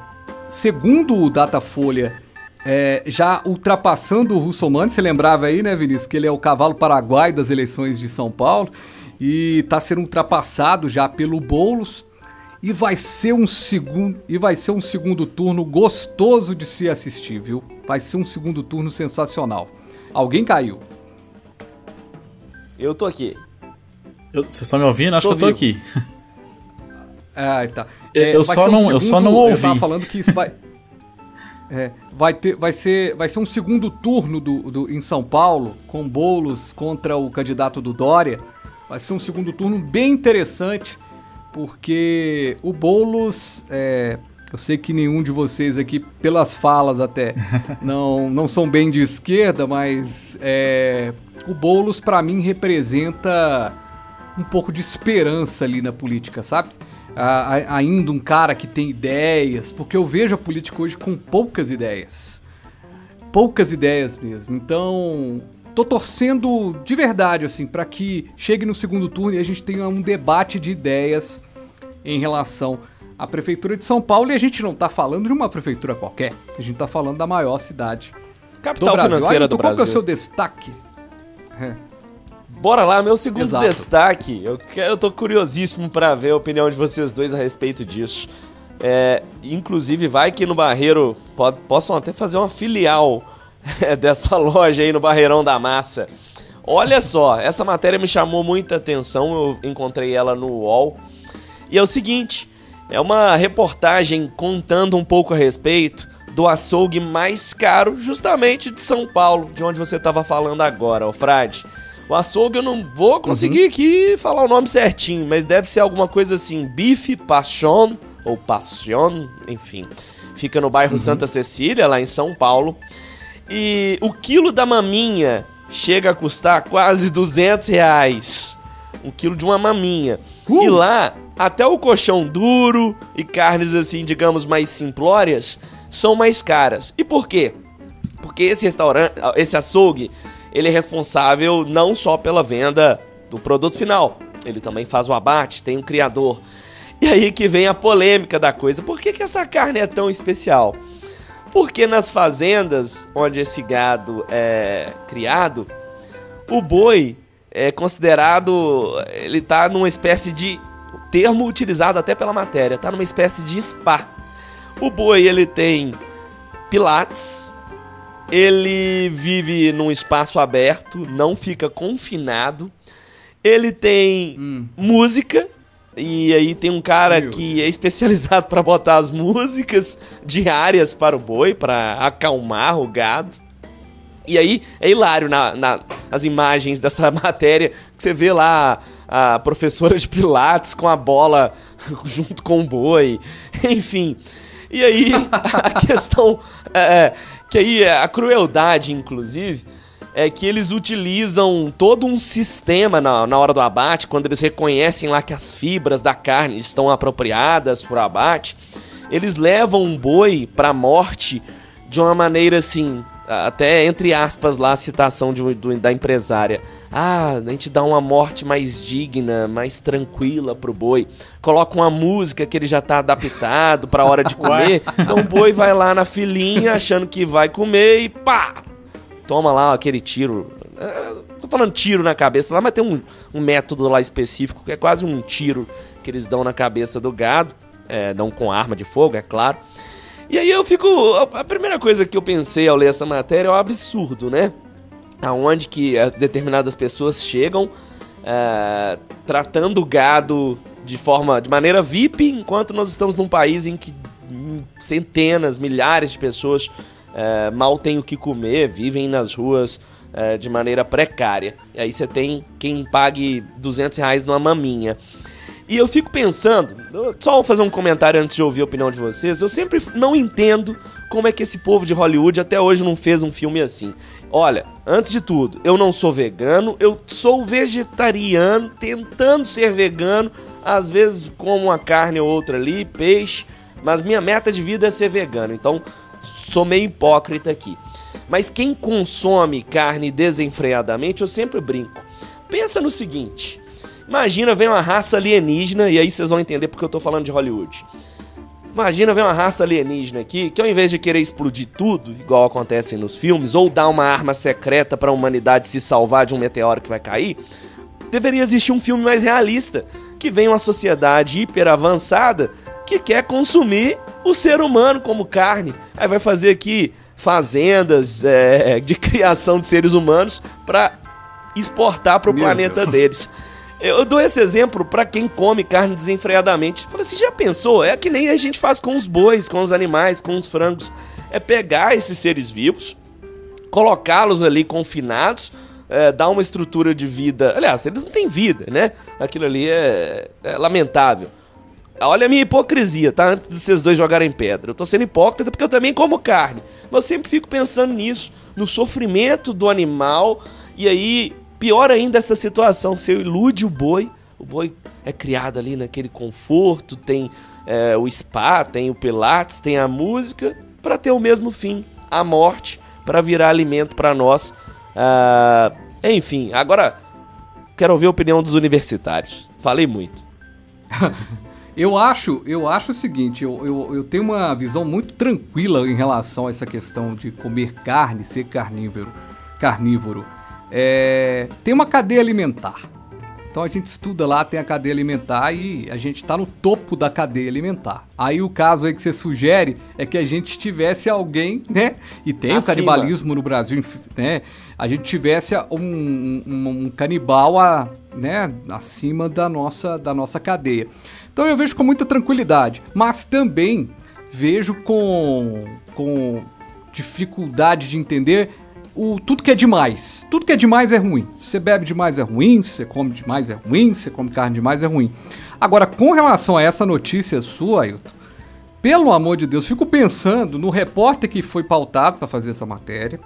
segundo o Datafolha, é, já ultrapassando o Russomano, você lembrava aí, né, Vinícius, que ele é o cavalo paraguai das eleições de São Paulo e está sendo ultrapassado já pelo Boulos e vai ser um segundo e vai ser um segundo turno gostoso de se assistir, viu? Vai ser um segundo turno sensacional. Alguém caiu. Eu tô aqui. Eu- Vocês estão me ouvindo? Acho Tô que eu tô vivo. aqui. Ah, tá. Eu vai só um não- eu só não Eu ouvi. tava falando que isso vai. É, vai, ter, vai, ser, vai ser um segundo turno do, do, em São Paulo, com Boulos contra o candidato do Dória. Vai ser um segundo turno bem interessante, porque o Boulos. é, eu sei que nenhum de vocês aqui, pelas falas até, *laughs* não, não são bem de esquerda, mas é, o Boulos, para mim, representa um pouco de esperança ali na política, sabe? A- ainda um cara que tem ideias, porque eu vejo a política hoje com poucas ideias. Poucas ideias mesmo. Então, tô torcendo de verdade, assim, para que chegue no segundo turno e a gente tenha um debate de ideias em relação à Prefeitura de São Paulo. E a gente não tá falando de uma prefeitura qualquer, a gente tá falando da maior cidade do Capital Brasil. financeira Ailton, do Qual que é o seu Brasil. destaque? É. Bora lá, meu segundo Exato. destaque. Eu, quero, eu tô curiosíssimo pra ver a opinião de vocês dois a respeito disso. É, inclusive, vai que no Barreiro pod- possam até fazer uma filial *laughs* dessa loja aí no Barreirão da Massa. Olha só, essa matéria me chamou muita atenção, eu encontrei ela no UOL. E é o seguinte: é uma reportagem contando um pouco a respeito do açougue mais caro, justamente de São Paulo, de onde você estava falando agora, ó, Frade. O açougue eu não vou conseguir aqui falar o nome certinho, mas deve ser alguma coisa assim, bife passion ou passion, enfim. Fica no bairro Santa Cecília, lá em São Paulo. E o quilo da maminha chega a custar quase 200 reais. Um quilo de uma maminha. Uh! E lá, até o colchão duro e carnes assim, digamos, mais simplórias, são mais caras. E por quê? Porque esse restaurante, esse açougue, ele é responsável não só pela venda do produto final, ele também faz o abate, tem um criador. E aí que vem a polêmica da coisa. Por que, que essa carne é tão especial? Porque nas fazendas onde esse gado é criado, o boi é considerado. Ele tá numa espécie de. Termo utilizado até pela matéria, tá numa espécie de spa. O boi ele tem pilates, ele vive num espaço aberto, não fica confinado. Ele tem Hum. música e aí tem um cara Meu que é especializado *laughs* para botar as músicas diárias para o boi, para acalmar o gado. E aí é hilário na, na- nas imagens dessa *laughs* matéria que você vê lá a professora de Pilates com a bola *laughs* junto com o boi, enfim. E aí, a questão é, é que aí a crueldade, inclusive, é que eles utilizam todo um sistema na, na hora do abate, quando eles reconhecem lá que as fibras da carne estão apropriadas para o abate, eles levam um boi para a morte de uma maneira assim, até entre aspas lá a citação de, do, da empresária. Ah, a gente dá uma morte mais digna, mais tranquila pro boi. Coloca uma música que ele já tá adaptado pra hora de *laughs* comer. então o boi vai lá na filinha achando que vai comer e pá! Toma lá aquele tiro. É, tô falando tiro na cabeça lá, mas tem um, um método lá específico que é quase um tiro que eles dão na cabeça do gado. É, dão com arma de fogo, é claro. E aí eu fico. A primeira coisa que eu pensei ao ler essa matéria é o absurdo, né? Aonde que eh, determinadas pessoas chegam é, tratando o gado de forma. de maneira VIP, enquanto nós estamos num país em que centenas, milhares de pessoas é, mal têm o que comer, vivem nas ruas é, de maneira precária. E aí você tem quem pague 200 reais numa maminha. E eu fico pensando, só vou fazer um comentário antes de ouvir a opinião de vocês. Eu sempre não entendo como é que esse povo de Hollywood até hoje não fez um filme assim. Olha, antes de tudo, eu não sou vegano, eu sou vegetariano, tentando ser vegano, às vezes como uma carne ou outra ali, peixe, mas minha meta de vida é ser vegano, então sou meio hipócrita aqui. Mas quem consome carne desenfreadamente, eu sempre brinco. Pensa no seguinte: Imagina ver uma raça alienígena, e aí vocês vão entender porque eu tô falando de Hollywood. Imagina ver uma raça alienígena aqui que ao invés de querer explodir tudo, igual acontece nos filmes, ou dar uma arma secreta para a humanidade se salvar de um meteoro que vai cair, deveria existir um filme mais realista, que vem uma sociedade hiper avançada que quer consumir o ser humano como carne. Aí vai fazer aqui fazendas é, de *laughs* criação de seres humanos para exportar para o planeta Deus. deles. Eu dou esse exemplo para quem come carne desenfreadamente. Fala assim, já pensou? É que nem a gente faz com os bois, com os animais, com os frangos. É pegar esses seres vivos, colocá-los ali confinados, é, dar uma estrutura de vida. Aliás, eles não têm vida, né? Aquilo ali é, é lamentável. Olha a minha hipocrisia, tá? Antes de vocês dois jogarem pedra. Eu tô sendo hipócrita porque eu também como carne. Mas eu sempre fico pensando nisso, no sofrimento do animal. E aí Pior ainda essa situação, você ilude o boi, o boi é criado ali naquele conforto, tem é, o spa, tem o pilates, tem a música, para ter o mesmo fim, a morte, para virar alimento para nós. Ah, enfim, agora quero ouvir a opinião dos universitários. Falei muito. *laughs* eu acho, eu acho o seguinte, eu, eu, eu, tenho uma visão muito tranquila em relação a essa questão de comer carne, ser carnívoro. Carnívoro. É, tem uma cadeia alimentar. Então a gente estuda lá, tem a cadeia alimentar e a gente está no topo da cadeia alimentar. Aí o caso aí que você sugere é que a gente tivesse alguém, né? E tem Acima. o canibalismo no Brasil, né? A gente tivesse um, um, um canibal a, né? acima da nossa, da nossa cadeia. Então eu vejo com muita tranquilidade, mas também vejo com, com dificuldade de entender o, tudo que é demais. Tudo que é demais é ruim. Se você bebe demais é ruim, se você come demais é ruim, se você come carne demais é ruim. Agora, com relação a essa notícia sua, Ailton, pelo amor de Deus, fico pensando no repórter que foi pautado para fazer essa matéria.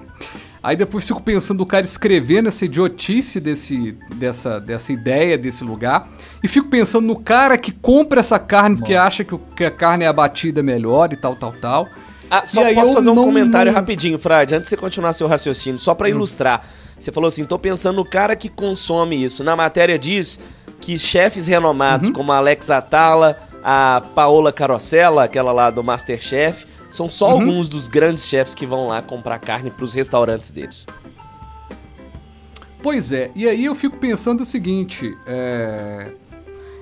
Aí depois fico pensando o cara escrevendo essa idiotice desse, dessa, dessa ideia, desse lugar. E fico pensando no cara que compra essa carne Nossa. porque acha que, que a carne é abatida melhor e tal, tal, tal. Ah, só posso fazer um não... comentário rapidinho, Frade, antes de você continuar seu raciocínio, só para hum. ilustrar. Você falou assim, tô pensando no cara que consome isso. Na matéria diz que chefes renomados uhum. como a Alex Atala, a Paola Carosella, aquela lá do Masterchef, são só uhum. alguns dos grandes chefs que vão lá comprar carne para os restaurantes deles. Pois é, e aí eu fico pensando o seguinte, é...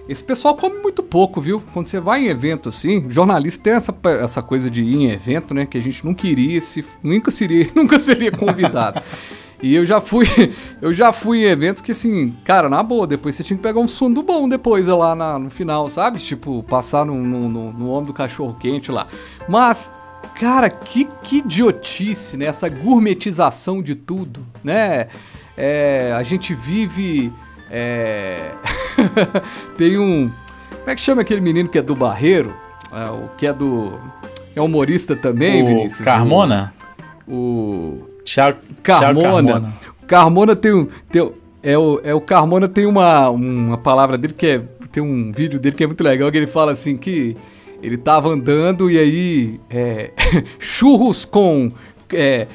Esse pessoal come muito pouco, viu? Quando você vai em evento assim, jornalista tem essa, essa coisa de ir em evento, né? Que a gente não queria, se, nunca seria, *laughs* nunca seria convidado. e eu já fui, *laughs* eu já fui em eventos que assim, cara, na boa, depois você tinha que pegar um sono bom depois lá na, no final, sabe? Tipo, passar no, no, no, no ombro do cachorro quente lá. Mas, cara, que, que idiotice, né? Essa gourmetização de tudo, né? É, a gente vive. É... *laughs* tem um. Como é que chama aquele menino que é do Barreiro? É, o que é do. É humorista também, o Vinícius? Carmona? O. Thiago, Carmona. Carmona. Carmona tem um. Tem, é, o, é o Carmona tem uma, uma palavra dele que é. Tem um vídeo dele que é muito legal, que ele fala assim que ele tava andando e aí. É, *laughs* churros com. É,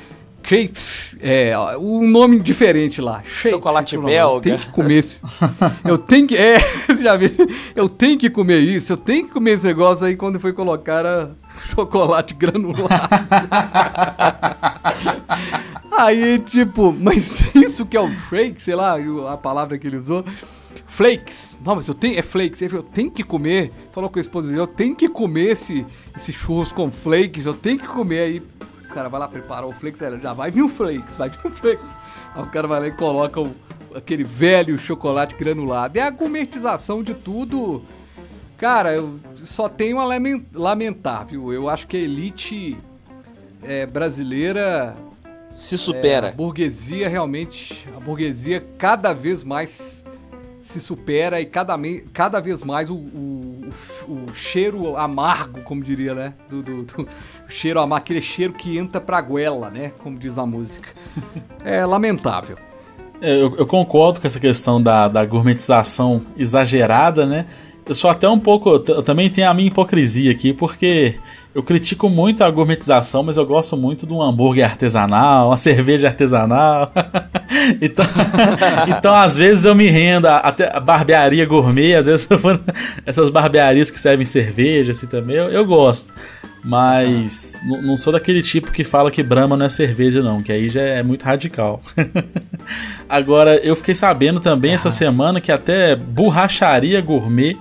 crepes, é, um nome diferente lá. Shakes, Chocolate belga. Eu tenho que comer esse. *laughs* eu tenho que. É, *laughs* você já viu? Eu tenho que comer isso, eu tenho que comer esse negócio aí quando foi colocar era chocolate granulado. aí, tipo, mas isso que é o shake, sei lá, a palavra que ele usou. Flakes. Não, mas eu tenho. É flakes. Ele falou, eu tenho que comer. Falou com a esposa dele, eu tenho que comer esse, esse churros com flakes, eu tenho que comer aí. O cara vai lá preparar o flakes, ela já vai vir um flakes, vai vir um flakes. Aí o cara vai lá e coloca o, aquele velho chocolate granulado. É a gourmetização de tudo. Cara, eu só tenho a lamen- lamentar, viu? Eu acho que a elite é, brasileira Se é, a supera. burguesia realmente, a burguesia cada vez mais se supera e cada, cada vez mais o, o- o o cheiro amargo, como diria, né? Do, do- do- *laughs* cheiro amargo, aquele cheiro que entra pra goela, né? Como diz a música. *laughs* É lamentável. É, Eu, eu concordo com essa questão da, da gourmetização exagerada, né? Eu sou até um pouco. Eu também tenho a minha hipocrisia aqui, porque eu critico muito a gourmetização, mas eu gosto muito de um hambúrguer artesanal, uma cerveja artesanal. *laughs* então, *laughs* então, às vezes, eu me rendo até a barbearia gourmet, às vezes *laughs* essas barbearias que servem cerveja assim também, eu, eu gosto. Mas n- não sou daquele tipo que fala que Brahma não é cerveja, não, que aí já é muito radical. Agora, eu fiquei sabendo também essa semana que até borracharia gourmet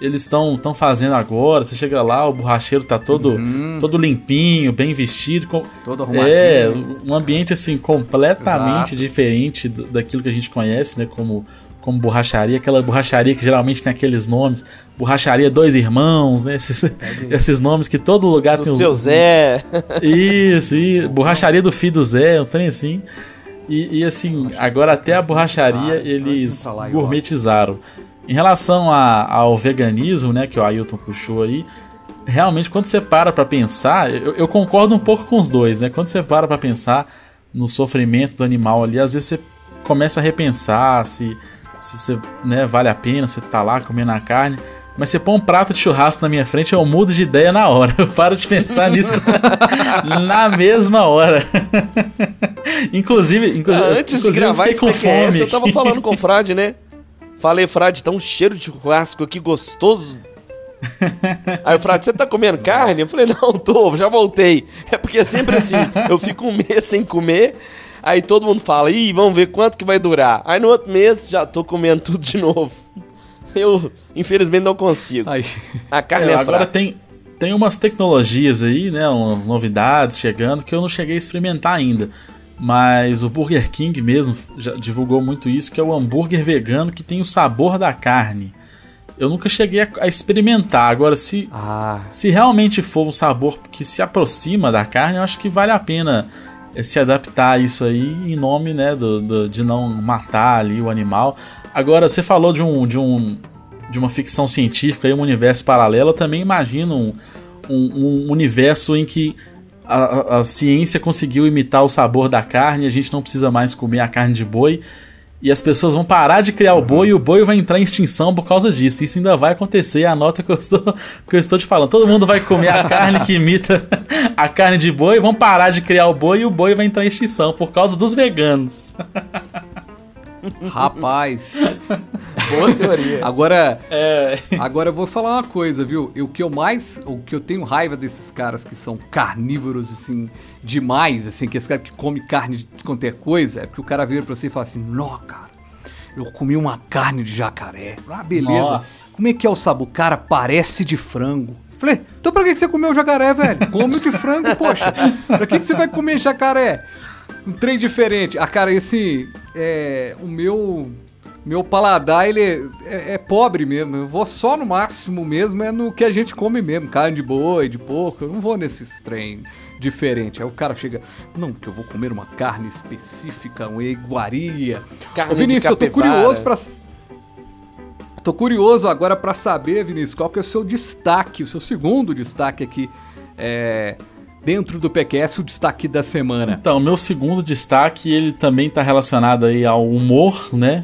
eles estão tão fazendo agora. Você chega lá, o borracheiro tá todo, todo limpinho, bem vestido. Com... Todo arrumadinho. É, um ambiente assim completamente Exato. diferente daquilo que a gente conhece, né? Como, como borracharia, aquela borracharia que geralmente tem aqueles nomes, borracharia dois irmãos, né? Esses, esses nomes que todo lugar Do tem. um- seu Zé. isso, e borracharia do filho do Zé, um trem assim. E, e, assim, agora até a borracharia Ah, eles gourmetizaram. Em relação a- ao veganismo, né, que o Ailton puxou aí, realmente quando você para pra pensar, eu, eu concordo um pouco com os dois, né? Quando você para pra pensar no sofrimento do animal ali, às vezes você começa a repensar se, se você, né, vale a pena você tá lá comendo a carne. Mas você põe um prato de churrasco na minha frente, eu mudo de ideia na hora. *laughs* Eu paro de pensar nisso *laughs* na mesma hora. *laughs* inclusive, inclu- Antes de inclusive, eu gravar fiquei esse com PQS, fome. eu tava falando com o Frade, né? Falei, Frade, tá um cheiro de churrasco aqui gostoso. *laughs* Aí o Frade, você tá comendo carne? Eu falei, não, tô, já voltei. É porque é sempre assim, eu fico um *laughs* mês sem comer, aí todo mundo fala, ih, vamos ver quanto que vai durar. Aí no outro mês já tô comendo tudo de novo. Eu, infelizmente, não consigo. Aí. A carne É, é, agora fraca. tem, tem umas tecnologias aí, né? Umas novidades chegando que eu não cheguei a experimentar ainda. Mas o Burger King mesmo já divulgou muito isso, que é o hambúrguer vegano que tem o sabor da carne. Eu nunca cheguei a, a experimentar. Agora, se, Ah, se realmente for um sabor que se aproxima da carne, eu acho que vale a pena eh, se adaptar a isso aí em nome né, do, do- de não matar ali o animal. Agora, você falou de um, de um de uma ficção científica e um universo paralelo, eu também imagino um, um- um universo em que a, a- a ciência conseguiu imitar o sabor da carne, a gente não precisa mais comer a carne de boi. E as pessoas vão parar de criar o boi e o boi vai entrar em extinção por causa disso. Isso ainda vai acontecer, anota o que eu estou, que eu estou te falando. Todo mundo vai comer a carne que imita *laughs* a carne de boi, vão parar de criar o boi e o boi vai entrar em extinção por causa dos veganos. Rapaz. *laughs* boa teoria. Agora, É, Agora eu vou falar uma coisa, viu? O que eu mais. O que eu tenho raiva desses caras que são carnívoros, assim, demais, assim, que esse cara que come carne de qualquer coisa, é porque o cara vira pra você e fala assim: Nó, cara, eu comi uma carne de jacaré. Ah, beleza. Nossa. Como é que é o sabor? Cara, parece de frango. Falei, então pra que você comeu jacaré, velho? Come o de frango, poxa. Pra que que você vai comer jacaré? Um trem diferente. Ah, cara, esse. É. O meu. Meu paladar, ele é, é- pobre mesmo. Eu vou só no máximo mesmo, é no que a gente come mesmo. Carne de boi, de porco. Eu não vou nesses trem diferente. Aí o cara chega, não, porque eu vou comer uma carne específica, uma iguaria. Carne Ô, Vinícius, de eu tô curioso pra... Tô curioso agora para saber, Vinícius, qual que é o seu destaque, o seu segundo destaque aqui é, dentro do PQS, o destaque da semana. Então, meu segundo destaque, ele também está relacionado aí ao humor, né?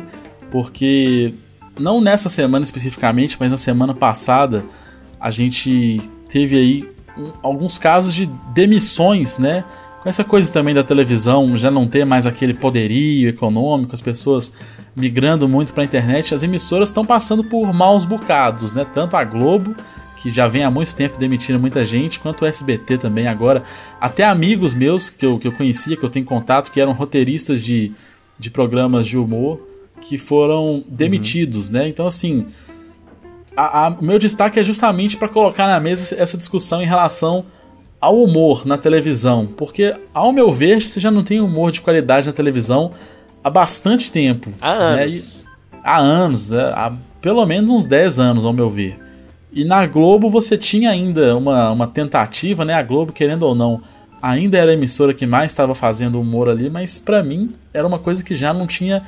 Porque não nessa semana especificamente, mas na semana passada, a gente teve aí um, alguns casos de demissões, né? Com essa coisa também da televisão já não ter mais aquele poderio econômico, as pessoas migrando muito para a internet, as emissoras estão passando por maus bocados, né? Tanto a Globo, que já vem há muito tempo demitindo muita gente, quanto o SBT também agora. Até amigos meus que eu, que eu conhecia, que eu tenho contato, que eram roteiristas de, de programas de humor, que foram demitidos, uhum. né? Então, assim, o meu destaque é justamente para colocar na mesa essa discussão em relação ao humor na televisão, porque, ao meu ver, você já não tem humor de qualidade na televisão há bastante tempo. Há né? anos. E, há anos, né? há pelo menos uns 10 anos, ao meu ver. E na Globo você tinha ainda uma, uma tentativa, né? A Globo, querendo ou não, ainda era a emissora que mais estava fazendo humor ali, mas para mim era uma coisa que já não tinha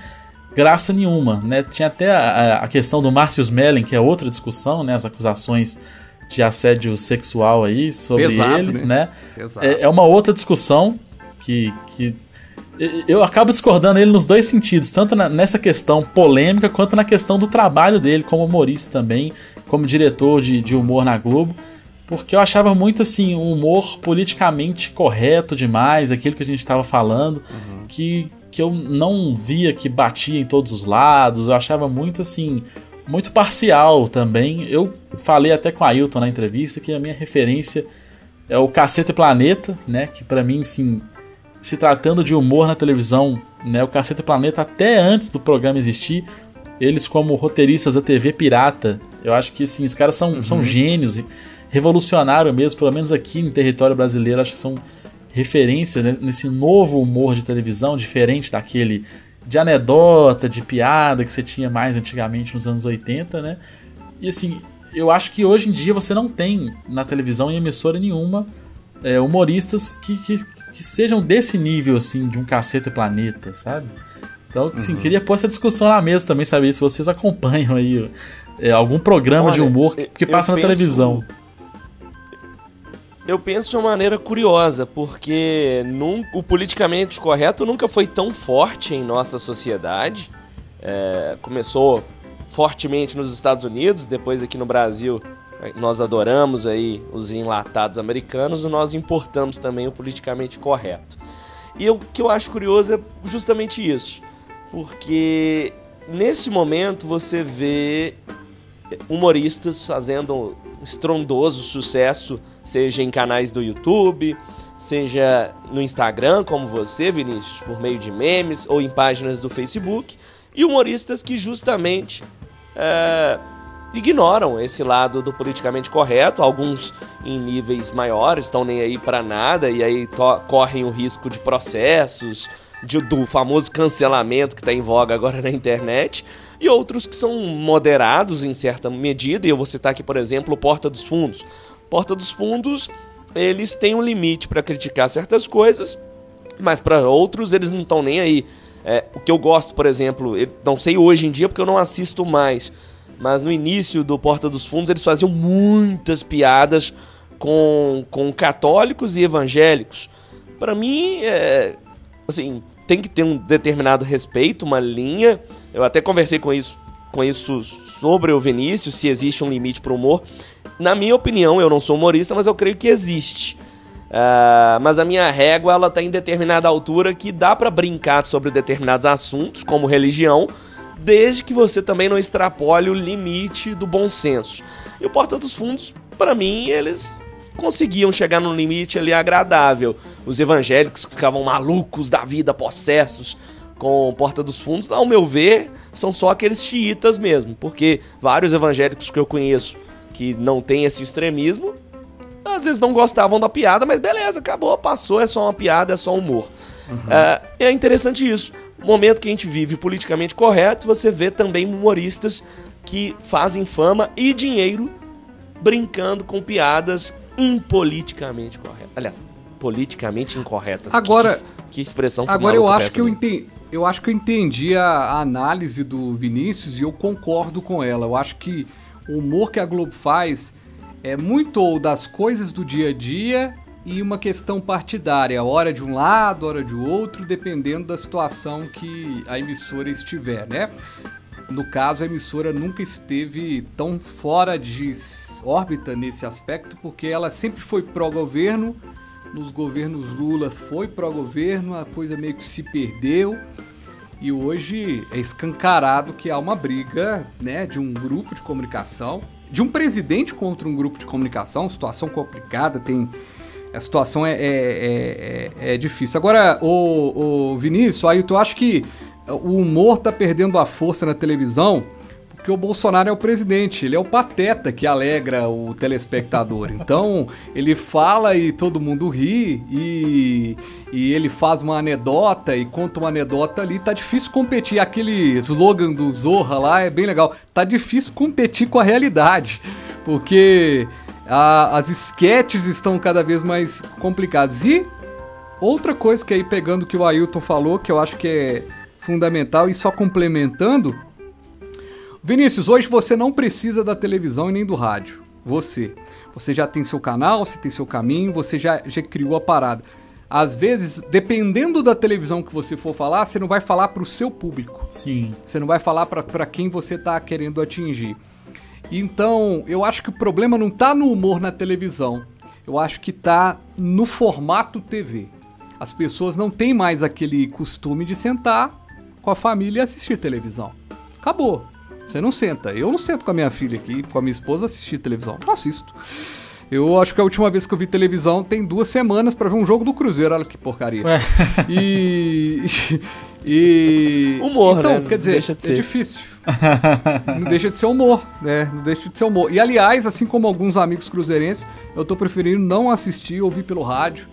graça nenhuma, né? Tinha até a, a questão do Márcio Smelling, que é outra discussão, né? As acusações de assédio sexual aí sobre Pesado, ele, né? né? É, é, uma outra discussão que, que eu acabo discordando ele nos dois sentidos, tanto na, nessa questão polêmica quanto na questão do trabalho dele como humorista também, como diretor de, de humor na Globo, porque eu achava muito assim um humor politicamente correto demais, aquilo que a gente estava falando, uhum. que, que eu não via que batia em todos os lados, eu achava muito assim muito parcial também. Eu falei até com a Ailton na entrevista que a minha referência é o Caceta Planeta, né? Que para mim, sim, se tratando de humor na televisão, né? O Caceta Planeta até antes do programa existir, eles como roteiristas da TV pirata, eu acho que sim, os caras são, uhum. são gênios, revolucionaram mesmo, pelo menos aqui no território brasileiro, acho que são referências né, nesse novo humor de televisão, diferente daquele de anedota, de piada que você tinha mais antigamente nos anos 80, né? E assim, eu acho que hoje em dia você não tem na televisão em emissora nenhuma é, humoristas que, que, que, sejam desse nível, assim, de um cacete planeta, sabe? Então, assim, uhum. queria pôr essa discussão na mesa também, saber se vocês acompanham aí é, algum programa Olha, de humor que, que passa na penso... televisão eu penso de uma maneira curiosa, porque num, o politicamente correto nunca foi tão forte em nossa sociedade. É, começou fortemente nos Estados Unidos, depois aqui no Brasil nós adoramos aí os enlatados americanos, e nós importamos também o politicamente correto. E o que eu acho curioso é justamente isso, porque nesse momento você vê humoristas fazendo estrondoso sucesso, seja em canais do YouTube, seja no Instagram, como você, Vinícius, por meio de memes ou em páginas do Facebook, e humoristas que justamente é, ignoram esse lado do politicamente correto, alguns em níveis maiores, estão nem aí para nada e aí correm o risco de processos, de, do famoso cancelamento que está em voga agora na internet e outros que são moderados em certa medida, e eu vou citar aqui, por exemplo, o Porta dos Fundos. Porta dos Fundos, eles têm um limite para criticar certas coisas, mas para outros eles não estão nem aí. É, o que eu gosto, por exemplo, não sei hoje em dia porque eu não assisto mais, mas no início do Porta dos Fundos eles faziam muitas piadas com, com católicos e evangélicos. Para mim, é, assim, tem que ter um determinado respeito, uma linha eu até conversei com isso, com isso sobre o Vinícius, se existe um limite para o humor. Na minha opinião, eu não sou humorista, mas eu creio que existe. Uh, mas a minha régua ela está em determinada altura que dá para brincar sobre determinados assuntos, como religião, desde que você também não extrapole o limite do bom senso. E o Porta dos Fundos, para mim, eles conseguiam chegar num limite ali agradável. Os evangélicos ficavam malucos da vida, possessos, com Porta dos Fundos, ao meu ver, são só aqueles xiitas mesmo, porque vários evangélicos que eu conheço que não tem esse extremismo, às vezes não gostavam da piada, mas beleza, acabou, passou, é só uma piada, é só humor. Uhum. É, é interessante isso. No momento que a gente vive politicamente correto, você vê também humoristas que fazem fama e dinheiro brincando com piadas impoliticamente corretas. Aliás, politicamente incorretas. Agora, que, que expressão Agora eu acho que eu entendi eu acho que eu entendi a, a, análise do Vinícius e eu concordo com ela. Eu acho que o humor que a Globo faz é muito das coisas do dia a dia e uma questão partidária, hora de um lado, hora de outro, dependendo da situação que a emissora estiver, né? No caso, a emissora nunca esteve tão fora de órbita nesse aspecto, porque ela sempre foi pró-governo, nos governos Lula foi pró-governo, a coisa meio que se perdeu. E hoje é escancarado que há uma briga né, de um grupo de comunicação, de um presidente contra um grupo de comunicação, situação complicada, tem a situação é, é, é, é, é difícil. Agora, o, o Vinícius, aí tu acha que o humor tá perdendo a força na televisão porque o Bolsonaro é o presidente, ele é o pateta que alegra o telespectador. Então, ele fala e todo mundo ri, e, e ele faz uma anedota e conta uma anedota ali. Tá difícil competir. Aquele slogan do Zorra lá é bem legal. Tá difícil competir com a realidade, porque a, as esquetes estão cada vez mais complicadas. E outra coisa que aí, pegando o que o Ailton falou, que eu acho que é fundamental, e só complementando. Vinícius, hoje você não precisa da televisão e nem do rádio. Você. Você já tem seu canal, você tem seu caminho, você já, já criou a parada. Às vezes, dependendo da televisão que você for falar, você não vai falar para o seu público. Sim. Você não vai falar para quem você está querendo atingir. Então, eu acho que o problema não tá no humor na televisão. Eu acho que tá no formato TV. As pessoas não têm mais aquele costume de sentar com a família e assistir televisão. Acabou. Você não senta. Eu não sento com a minha filha aqui, com a minha esposa assistir televisão. Não assisto. Eu acho que a última vez que eu vi televisão tem duas semanas para ver um jogo do Cruzeiro. Olha que porcaria. Ué. E. *laughs* E. Humor, então, né? quer dizer, deixa de é difícil. não deixa de ser humor, né? Não deixa de ser humor. E aliás, assim como alguns amigos cruzeirenses, eu tô preferindo não assistir, ouvir pelo rádio.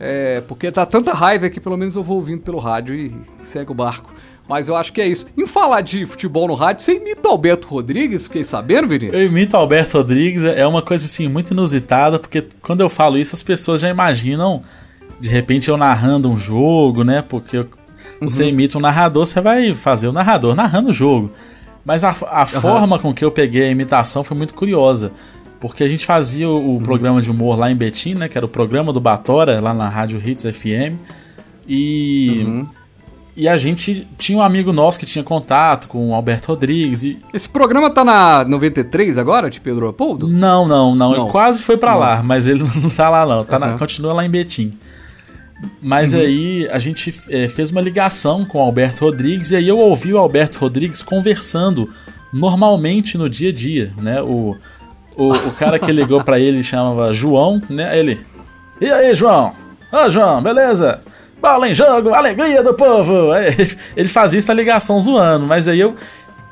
É, porque tá tanta raiva que pelo menos eu vou ouvindo pelo rádio e segue o barco. Mas eu acho que é isso. Em falar de futebol no rádio, você imita o Alberto Rodrigues? Fiquei sabendo, Vinícius? Eu imito o Alberto Rodrigues, é uma coisa assim muito inusitada, porque quando eu falo isso, as pessoas já imaginam, de repente, eu narrando um jogo, né? Porque você uhum. imita um narrador, você vai fazer o narrador narrando o jogo. Mas a, a uhum. forma com que eu peguei a imitação foi muito curiosa. Porque a gente fazia o, uhum. programa de humor lá em Betim, né? Que era o programa do Batora, lá na Rádio Hits FM. E uhum. E a gente tinha um amigo nosso que tinha contato com o Alberto Rodrigues. E... Esse programa tá na 93 agora, de Pedro Leopoldo? Não, não, não. não. Ele quase foi para lá, mas ele *laughs* não tá lá não. Tá uhum. na, continua lá em Betim. Mas uhum. aí a gente é, fez uma ligação com o Alberto Rodrigues e aí eu ouvi o Alberto Rodrigues conversando normalmente no dia a dia, né? O, o, o cara que ligou para ele chamava João, né? Ele. E aí, João? Ô, João, beleza? bola em jogo, alegria do povo. *laughs* Ele fazia essa ligação zoando, mas aí eu,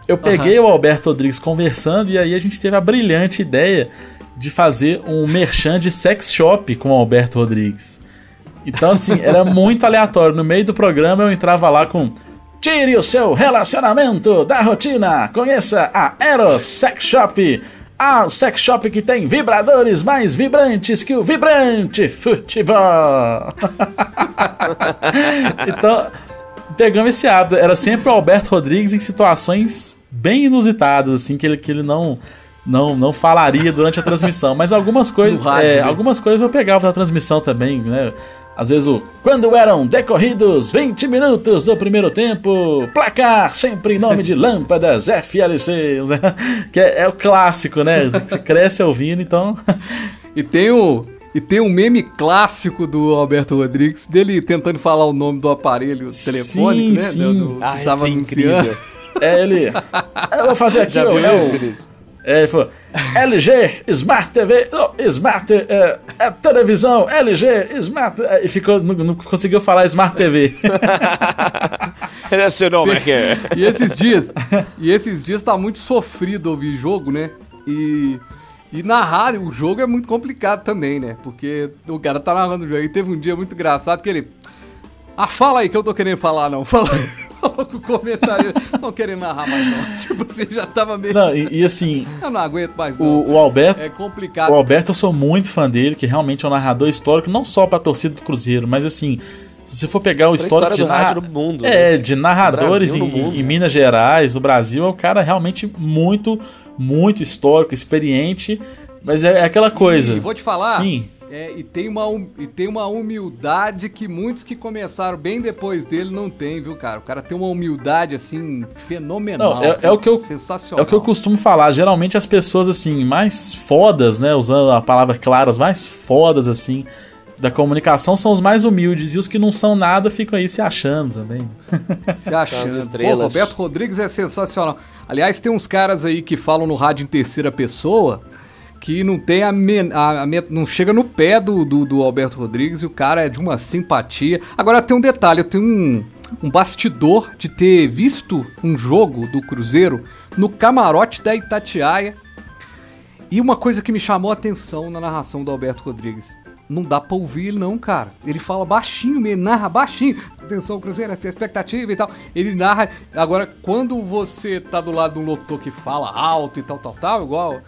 eu peguei uhum. o Alberto Rodrigues conversando e aí a gente teve a brilhante ideia de fazer um merchan de sex shop com o Alberto Rodrigues. Então, assim, era *laughs* muito aleatório. No meio do programa eu entrava lá com. Tire o seu relacionamento da rotina. Conheça a Eros Sex Shop ah, o sex shop que tem vibradores mais vibrantes que o vibrante futebol. *laughs* então, pegamos esse hábito. Era sempre o Alberto Rodrigues em situações bem inusitadas, assim, que ele, que ele não, não, não falaria durante a transmissão. Mas algumas coisas, rádio, é, né? algumas coisas eu pegava da transmissão também, né? Às vezes o quando eram decorridos 20 minutos do primeiro tempo, placar sempre em nome de *laughs* lâmpadas FLC, *laughs* que é, é o clássico, né? Você cresce ouvindo, então. e tem o e tem um meme clássico do Alberto Rodrigues dele tentando falar o nome do aparelho telefônico, né? Sim. Do, ah, que tava é incrível. É ele. Eu vou fazer *laughs* aqui, Já o, é o, ele falou: LG, Smart TV, oh, Smart é, é, televisão, LG, Smart. É, e ficou, não, não, conseguiu falar Smart TV. *laughs* Ele é seu nome aqui. E esses dias, e esses dias tá muito sofrido ouvir jogo, né? E. E narrar o jogo é muito complicado também, né? Porque o cara tá narrando o jogo. E teve um dia muito engraçado que ele. Ah, fala aí que eu tô querendo falar, não. *laughs* Fala aí. com o comentário. não querendo narrar mais, não. *laughs* Tipo, você já tava meio. Não, e, e assim. eu não aguento mais, não. O, o, Alberto. É complicado. O Alberto, eu sou muito fã dele, que realmente é um narrador histórico, não só pra torcida do Cruzeiro, mas assim. Se você for pegar o histórico história de do narra- rádio no mundo, É, né? de narradores em, Brasil, no mundo. em Minas Gerais, no Brasil, é um cara realmente muito, muito histórico, experiente. Mas é, é aquela coisa. E vou te falar. Sim. É, e, tem uma, hum- e tem uma humildade que muitos que começaram bem depois dele não tem, viu, cara? O cara tem uma humildade, assim, fenomenal. Não, é- é o que eu- Sensacional. É o que eu costumo falar. Geralmente as pessoas, assim, mais fodas, né? Usando a palavra clara, as mais fodas, assim, da comunicação são os mais humildes. E os que não são nada ficam aí se achando também. *laughs* Se achando. São as estrelas. Pô, Roberto Rodrigues é sensacional. Aliás, tem uns caras aí que falam no rádio em terceira pessoa que não tem a, men- a- a não chega no pé do, do, do Alberto Rodrigues e o cara é de uma simpatia. Agora tem um detalhe, eu tenho um, um bastidor de ter visto um jogo do Cruzeiro no camarote da Itatiaia e uma coisa que me chamou a atenção na narração do Alberto Rodrigues. Não dá pra ouvir ele não, cara. Ele fala baixinho, ele narra baixinho. Atenção, Cruzeiro, a expectativa e tal. Ele narra. Agora, quando você tá do lado de um locutor que fala alto e tal, tal, tal, igual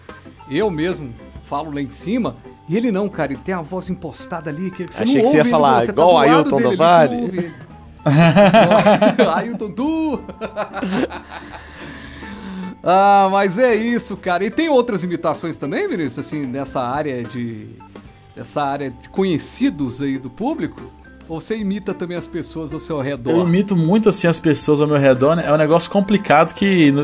eu mesmo falo lá em cima, e ele não, cara, ele tem a voz impostada ali, que você Achei não que você ia ouve ele, falar você igual do lado Ailton dele, ouve ele. *laughs* Igual Ailton Du. *laughs* Ah, mas é isso, cara. E tem outras imitações também, Vinícius, assim, nessa área de. Dessa área de conhecidos aí do público? Ou você imita também as pessoas ao seu redor? Eu imito muito, assim, as pessoas ao meu redor, né? É um negócio complicado que...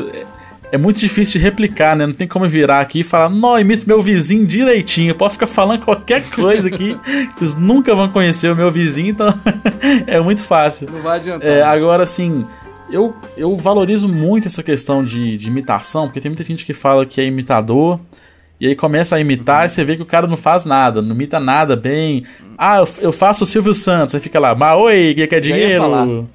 É muito difícil de replicar, né? Não tem como virar aqui e falar, não, imito meu vizinho direitinho. Pode ficar falando qualquer *laughs* coisa aqui. vocês nunca vão conhecer o meu vizinho, então *laughs* é muito fácil. Não vai adiantar. É, agora, assim, eu, eu valorizo muito essa questão de, de imitação, porque tem muita gente que fala que é imitador, e aí começa a imitar e você vê que o cara não faz nada, não imita nada bem. Ah, eu, eu faço o Silvio Santos, aí fica lá, mas oi, que falar. dinheiro?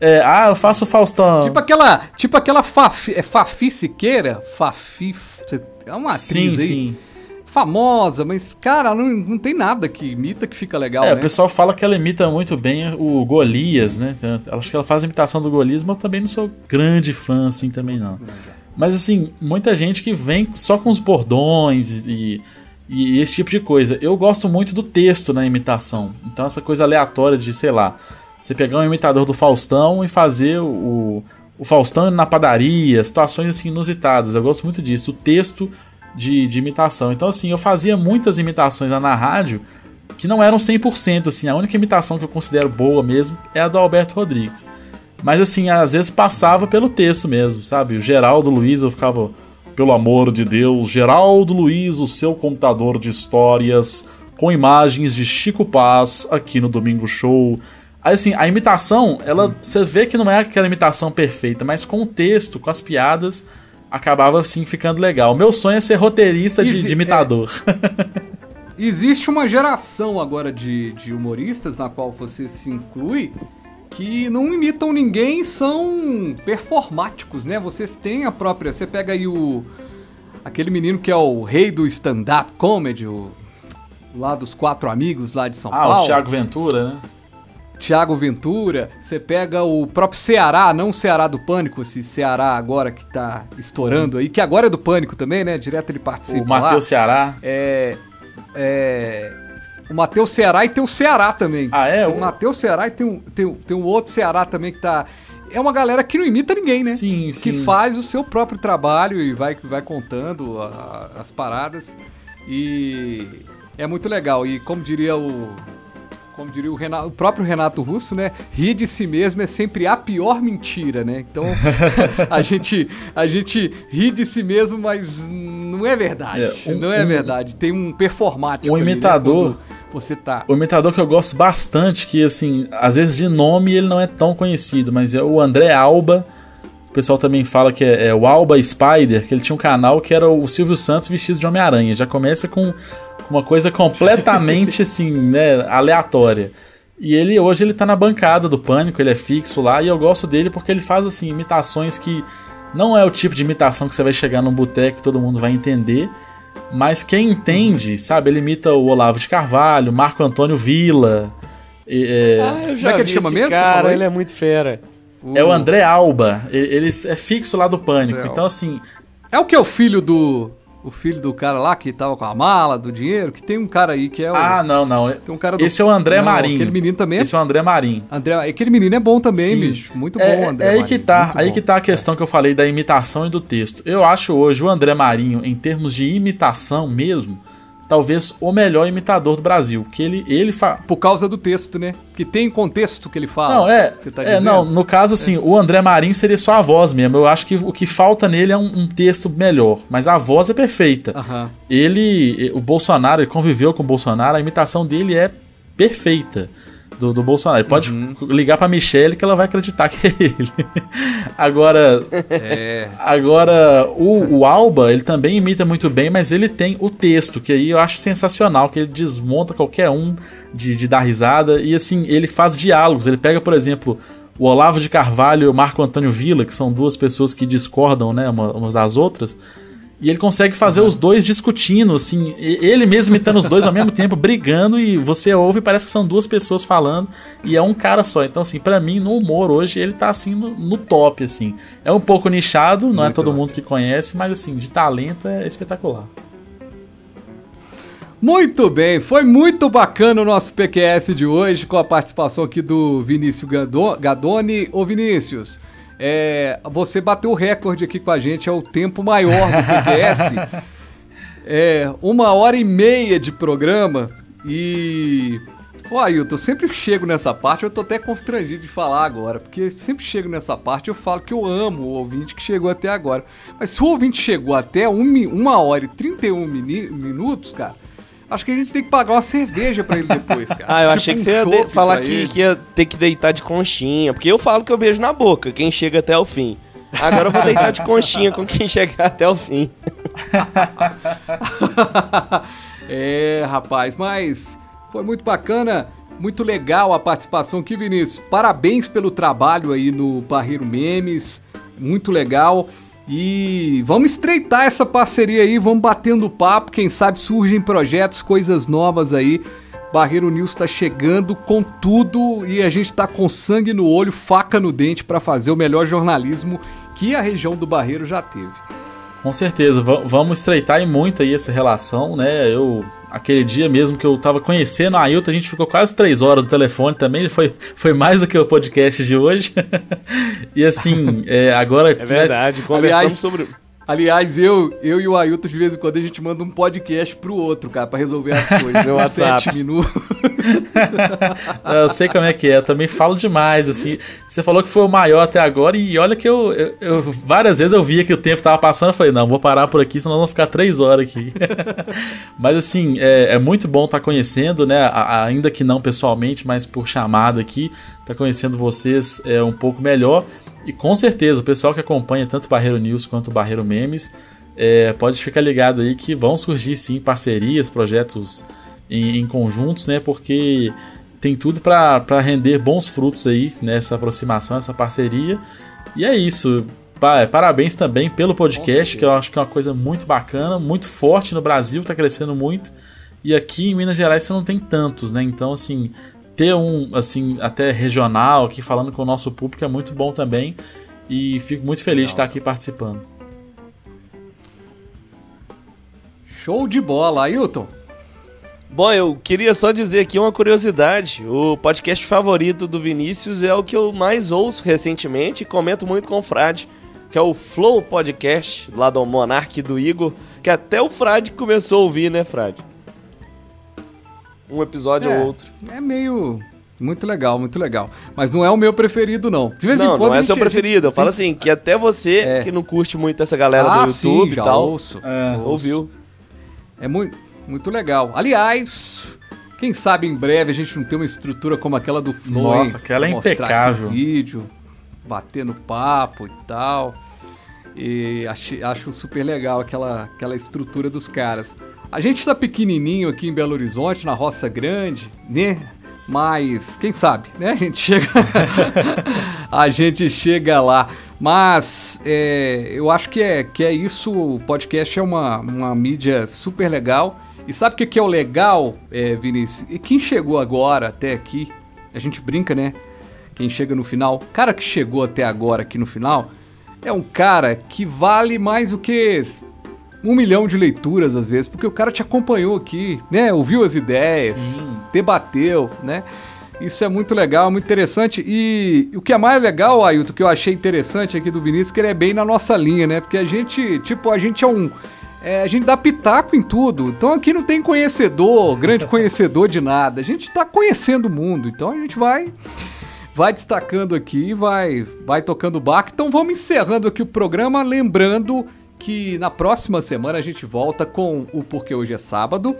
É, ah, eu faço Faustão. Tipo aquela, tipo aquela Fafi, é Fafi Siqueira? Fafi, é uma atriz sim, aí, sim. famosa, mas, cara, não, não tem nada que imita que fica legal, É, né? o pessoal fala que ela imita muito bem o Golias, né? Acho que ela faz a imitação do Golias, mas eu também não sou grande fã, assim, também não. Mas, assim, muita gente que vem só com os bordões e, e esse tipo de coisa. Eu gosto muito do texto na imitação. Então, essa coisa aleatória de, sei lá, você pegar um imitador do Faustão e fazer o, o Faustão na padaria, situações, assim, inusitadas. Eu gosto muito disso, o texto de, de imitação. Então, assim, eu fazia muitas imitações lá na rádio que não eram 100%, assim, a única imitação que eu considero boa mesmo é a do Alberto Rodrigues. Mas assim, às vezes passava pelo texto mesmo, sabe? O Geraldo Luiz, eu ficava, pelo amor de Deus, Geraldo Luiz, o seu contador de histórias, com imagens de Chico Paz aqui no Domingo Show. Assim, a imitação, ela você vê que não é aquela imitação perfeita, mas com o texto, com as piadas, acabava assim ficando legal. Meu sonho é ser roteirista de, Exi- de imitador. *laughs* Existe uma geração agora de, de humoristas na qual você se inclui que não imitam ninguém, são performáticos, né? Vocês têm a própria. Você pega aí o. aquele menino que é o rei do stand-up comedy, o, lá dos quatro amigos lá de São ah, Paulo. o Thiago Ventura, né? Thiago Ventura, você pega o próprio Ceará, não o Ceará do Pânico, esse Ceará agora que tá estourando aí, que agora é do Pânico também, né? Direto ele participa O. Matheus Ceará. É. É. O Matheus Ceará e tem o Ceará também. Ah, é? Tem o Matheus Ceará e tem um, tem, tem um outro Ceará também que tá. É uma galera que não imita ninguém, né? Sim, Que sim. faz o seu próprio trabalho e vai, vai contando a- as paradas. E é muito legal. E como diria o. Como diria o, Renato, o próprio Renato Russo, né? Rir de si mesmo é sempre a pior mentira, né? Então *laughs* a gente a gente ri de si mesmo, mas não é verdade. É, um- não é um- verdade. Tem um performático. um ali, né? imitador- Você tá. O imitador que eu gosto bastante, que assim, às vezes de nome ele não é tão conhecido, mas é o André Alba. O pessoal também fala que é, é o Alba Spider, que ele tinha um canal que era o Silvio Santos vestido de Homem-Aranha. Já começa com uma coisa completamente *laughs* assim, né, aleatória. E ele hoje ele tá na bancada do Pânico, ele é fixo lá, e eu gosto dele porque ele faz assim imitações que não é o tipo de imitação que você vai chegar num boteco e todo mundo vai entender, mas quem entende, sabe, ele imita o Olavo de Carvalho, Marco Antônio Villa, e, é, Ah, eu é já que ele chama mesmo? Cara, ele é muito fera. é o André Alba, ele, é fixo lá do Pânico. Então assim, É o que é o filho do. O filho do cara lá que tava com a mala do dinheiro, que tem um cara aí que é o. Ah, não, não. Tem um cara do... Esse é o André não, Marinho. Aquele menino também. Esse é o André Marinho. André, aquele menino é bom também, Sim. bicho. Muito bom, é, André. É aí Marinho. que tá, aí que tá a questão que eu falei da imitação e do texto. Eu acho hoje o André Marinho, em termos de imitação mesmo, talvez o melhor imitador do Brasil. Que ele, ele fa... Por causa do texto, né? Que tem contexto que ele fala. Não, é. Tá é não, no caso, assim, é. o André Marinho seria só a voz mesmo. Eu acho que o que falta nele é um, um texto melhor. Mas a voz é perfeita. Uhum. Ele. O Bolsonaro, ele conviveu com o Bolsonaro, a imitação dele é perfeita do, do Bolsonaro. Ele pode uhum. ligar pra Michelle que ela vai acreditar que é ele. *laughs* agora, é. agora o, o, Alba, ele também imita muito bem, mas ele tem o texto, que aí eu acho sensacional, que ele desmonta qualquer um de, de dar risada. E assim, ele faz diálogos. Ele pega, por exemplo, o Olavo de Carvalho e o Marco Antônio Villa, que são duas pessoas que discordam né, umas das outras. E ele consegue fazer uhum. os dois discutindo, assim, ele mesmo imitando os dois ao mesmo tempo, brigando, e você ouve e parece que são duas pessoas falando, e é um cara só. Então, assim, para mim, no humor hoje, ele tá assim no, no top, assim. É um pouco nichado, não muito é todo bom. mundo que conhece, mas assim, de talento é espetacular. Muito bem, foi muito bacana o nosso PQS de hoje, com a participação aqui do Vinícius Gadoni. Ô Vinícius, é, você bateu o recorde aqui com a gente, é o tempo maior do PQS. *laughs* é, uma hora e meia de programa e. Ô Ailton, eu sempre chego nessa parte, eu tô até constrangido de falar agora, porque sempre chego nessa parte eu falo que eu amo o ouvinte que chegou até agora. Mas se o ouvinte chegou até um, uma hora e 31 minutos, cara, Acho que a gente tem que pagar uma cerveja pra ele depois, cara. *laughs* ah, eu tipo achei que um você ia falar que, que, ia ter que deitar de conchinha. Porque eu falo que eu beijo na boca, quem chega até o fim. Agora eu vou deitar de conchinha com quem chegar até o fim. *laughs* é, rapaz, mas foi muito bacana, muito legal a participação aqui, Vinícius. Parabéns pelo trabalho aí no Barreiro Memes, muito legal. E vamos estreitar essa parceria aí, vamos batendo papo, quem sabe surgem projetos, coisas novas aí. Barreiro News está chegando com tudo e a gente está com sangue no olho, faca no dente para fazer o melhor jornalismo que a região do Barreiro já teve. Com certeza, vamos estreitar e muito aí essa relação, né? Eu aquele dia mesmo que eu tava conhecendo a Ailton, a gente ficou quase três horas no telefone também, foi, foi mais do que o podcast de hoje. *laughs* e assim, é, agora... É verdade, conversamos Aliás, sobre... Aliás, eu, eu e o Ailton, de vez em quando, a gente manda um podcast pro outro, cara, pra resolver as coisas. Meu *laughs* WhatsApp. Sete minutos. *laughs* eu sei como é que é, eu também falo demais, assim. Você falou que foi o maior até agora e olha que eu, eu, eu várias vezes eu via que o tempo tava passando, eu falei, não, vou parar por aqui, senão vamos ficar três horas aqui. *laughs* mas assim, é, é muito bom estar tá conhecendo, né, ainda que não pessoalmente, mas por chamada aqui, tá conhecendo vocês é, um pouco melhor. E com certeza, o pessoal que acompanha tanto Barreiro News quanto Barreiro Memes, é, pode ficar ligado aí que vão surgir sim parcerias, projetos em, em conjuntos, né? Porque tem tudo para render bons frutos aí nessa aproximação, essa parceria. E é isso. Parabéns também pelo podcast, que eu acho que é uma coisa muito bacana, muito forte no Brasil, está crescendo muito. E aqui em Minas Gerais você não tem tantos, né? Então, assim, ter um, assim, até regional aqui falando com o nosso público é muito bom também. E fico muito feliz Legal. de estar aqui participando. Show de bola, Ailton. Bom, eu queria só dizer aqui uma curiosidade. O podcast favorito do Vinícius é o que eu mais ouço recentemente e comento muito com o Frade, que é o Flow Podcast, lá do Monark do Igor, que até o Frade começou a ouvir, né, Frade? Um episódio é, ou outro. É meio. Muito legal, muito legal. Mas não é o meu preferido, não. De vez não, em quando. Não é seu preferido. Eu falo assim, que até você, é. que não curte muito essa galera ah, do YouTube sim, e tal. Ouço, é. ouviu. É muito, muito legal. Aliás, quem sabe em breve a gente não tem uma estrutura como aquela do Flow. Nossa, aquela é impecável. vídeo, batendo papo e tal. E acho, acho super legal aquela, aquela estrutura dos caras. A gente está pequenininho aqui em Belo Horizonte, na Roça Grande, né? Mas quem sabe, né? A gente chega, *laughs* a gente chega lá. Mas é, eu acho que é, que é isso. O podcast é uma, uma mídia super legal. E sabe o que, que é o legal, é, Vinícius? E quem chegou agora até aqui, a gente brinca, né? Quem chega no final, o cara que chegou até agora aqui no final é um cara que vale mais do que um milhão de leituras às vezes, porque o cara te acompanhou aqui, né? Ouviu as ideias, Sim. debateu, né? Isso é muito legal, muito interessante. E o que é mais legal, Ailton, que eu achei interessante aqui do Vinícius, que ele é bem na nossa linha, né? Porque a gente, tipo, a gente é um. É, a gente dá pitaco em tudo. Então aqui não tem conhecedor, grande *laughs* conhecedor de nada. A gente tá conhecendo o mundo. Então a gente vai vai destacando aqui, vai vai tocando o barco. Então vamos encerrando aqui o programa, lembrando que na próxima semana a gente volta com o Porque Hoje é Sábado.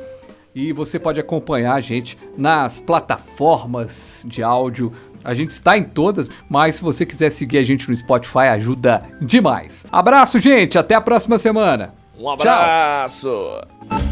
E você pode acompanhar a gente nas plataformas de áudio. A gente está em todas, mas se você quiser seguir a gente no Spotify, ajuda demais. Abraço, gente. Até a próxima semana. Um abraço. Tchau.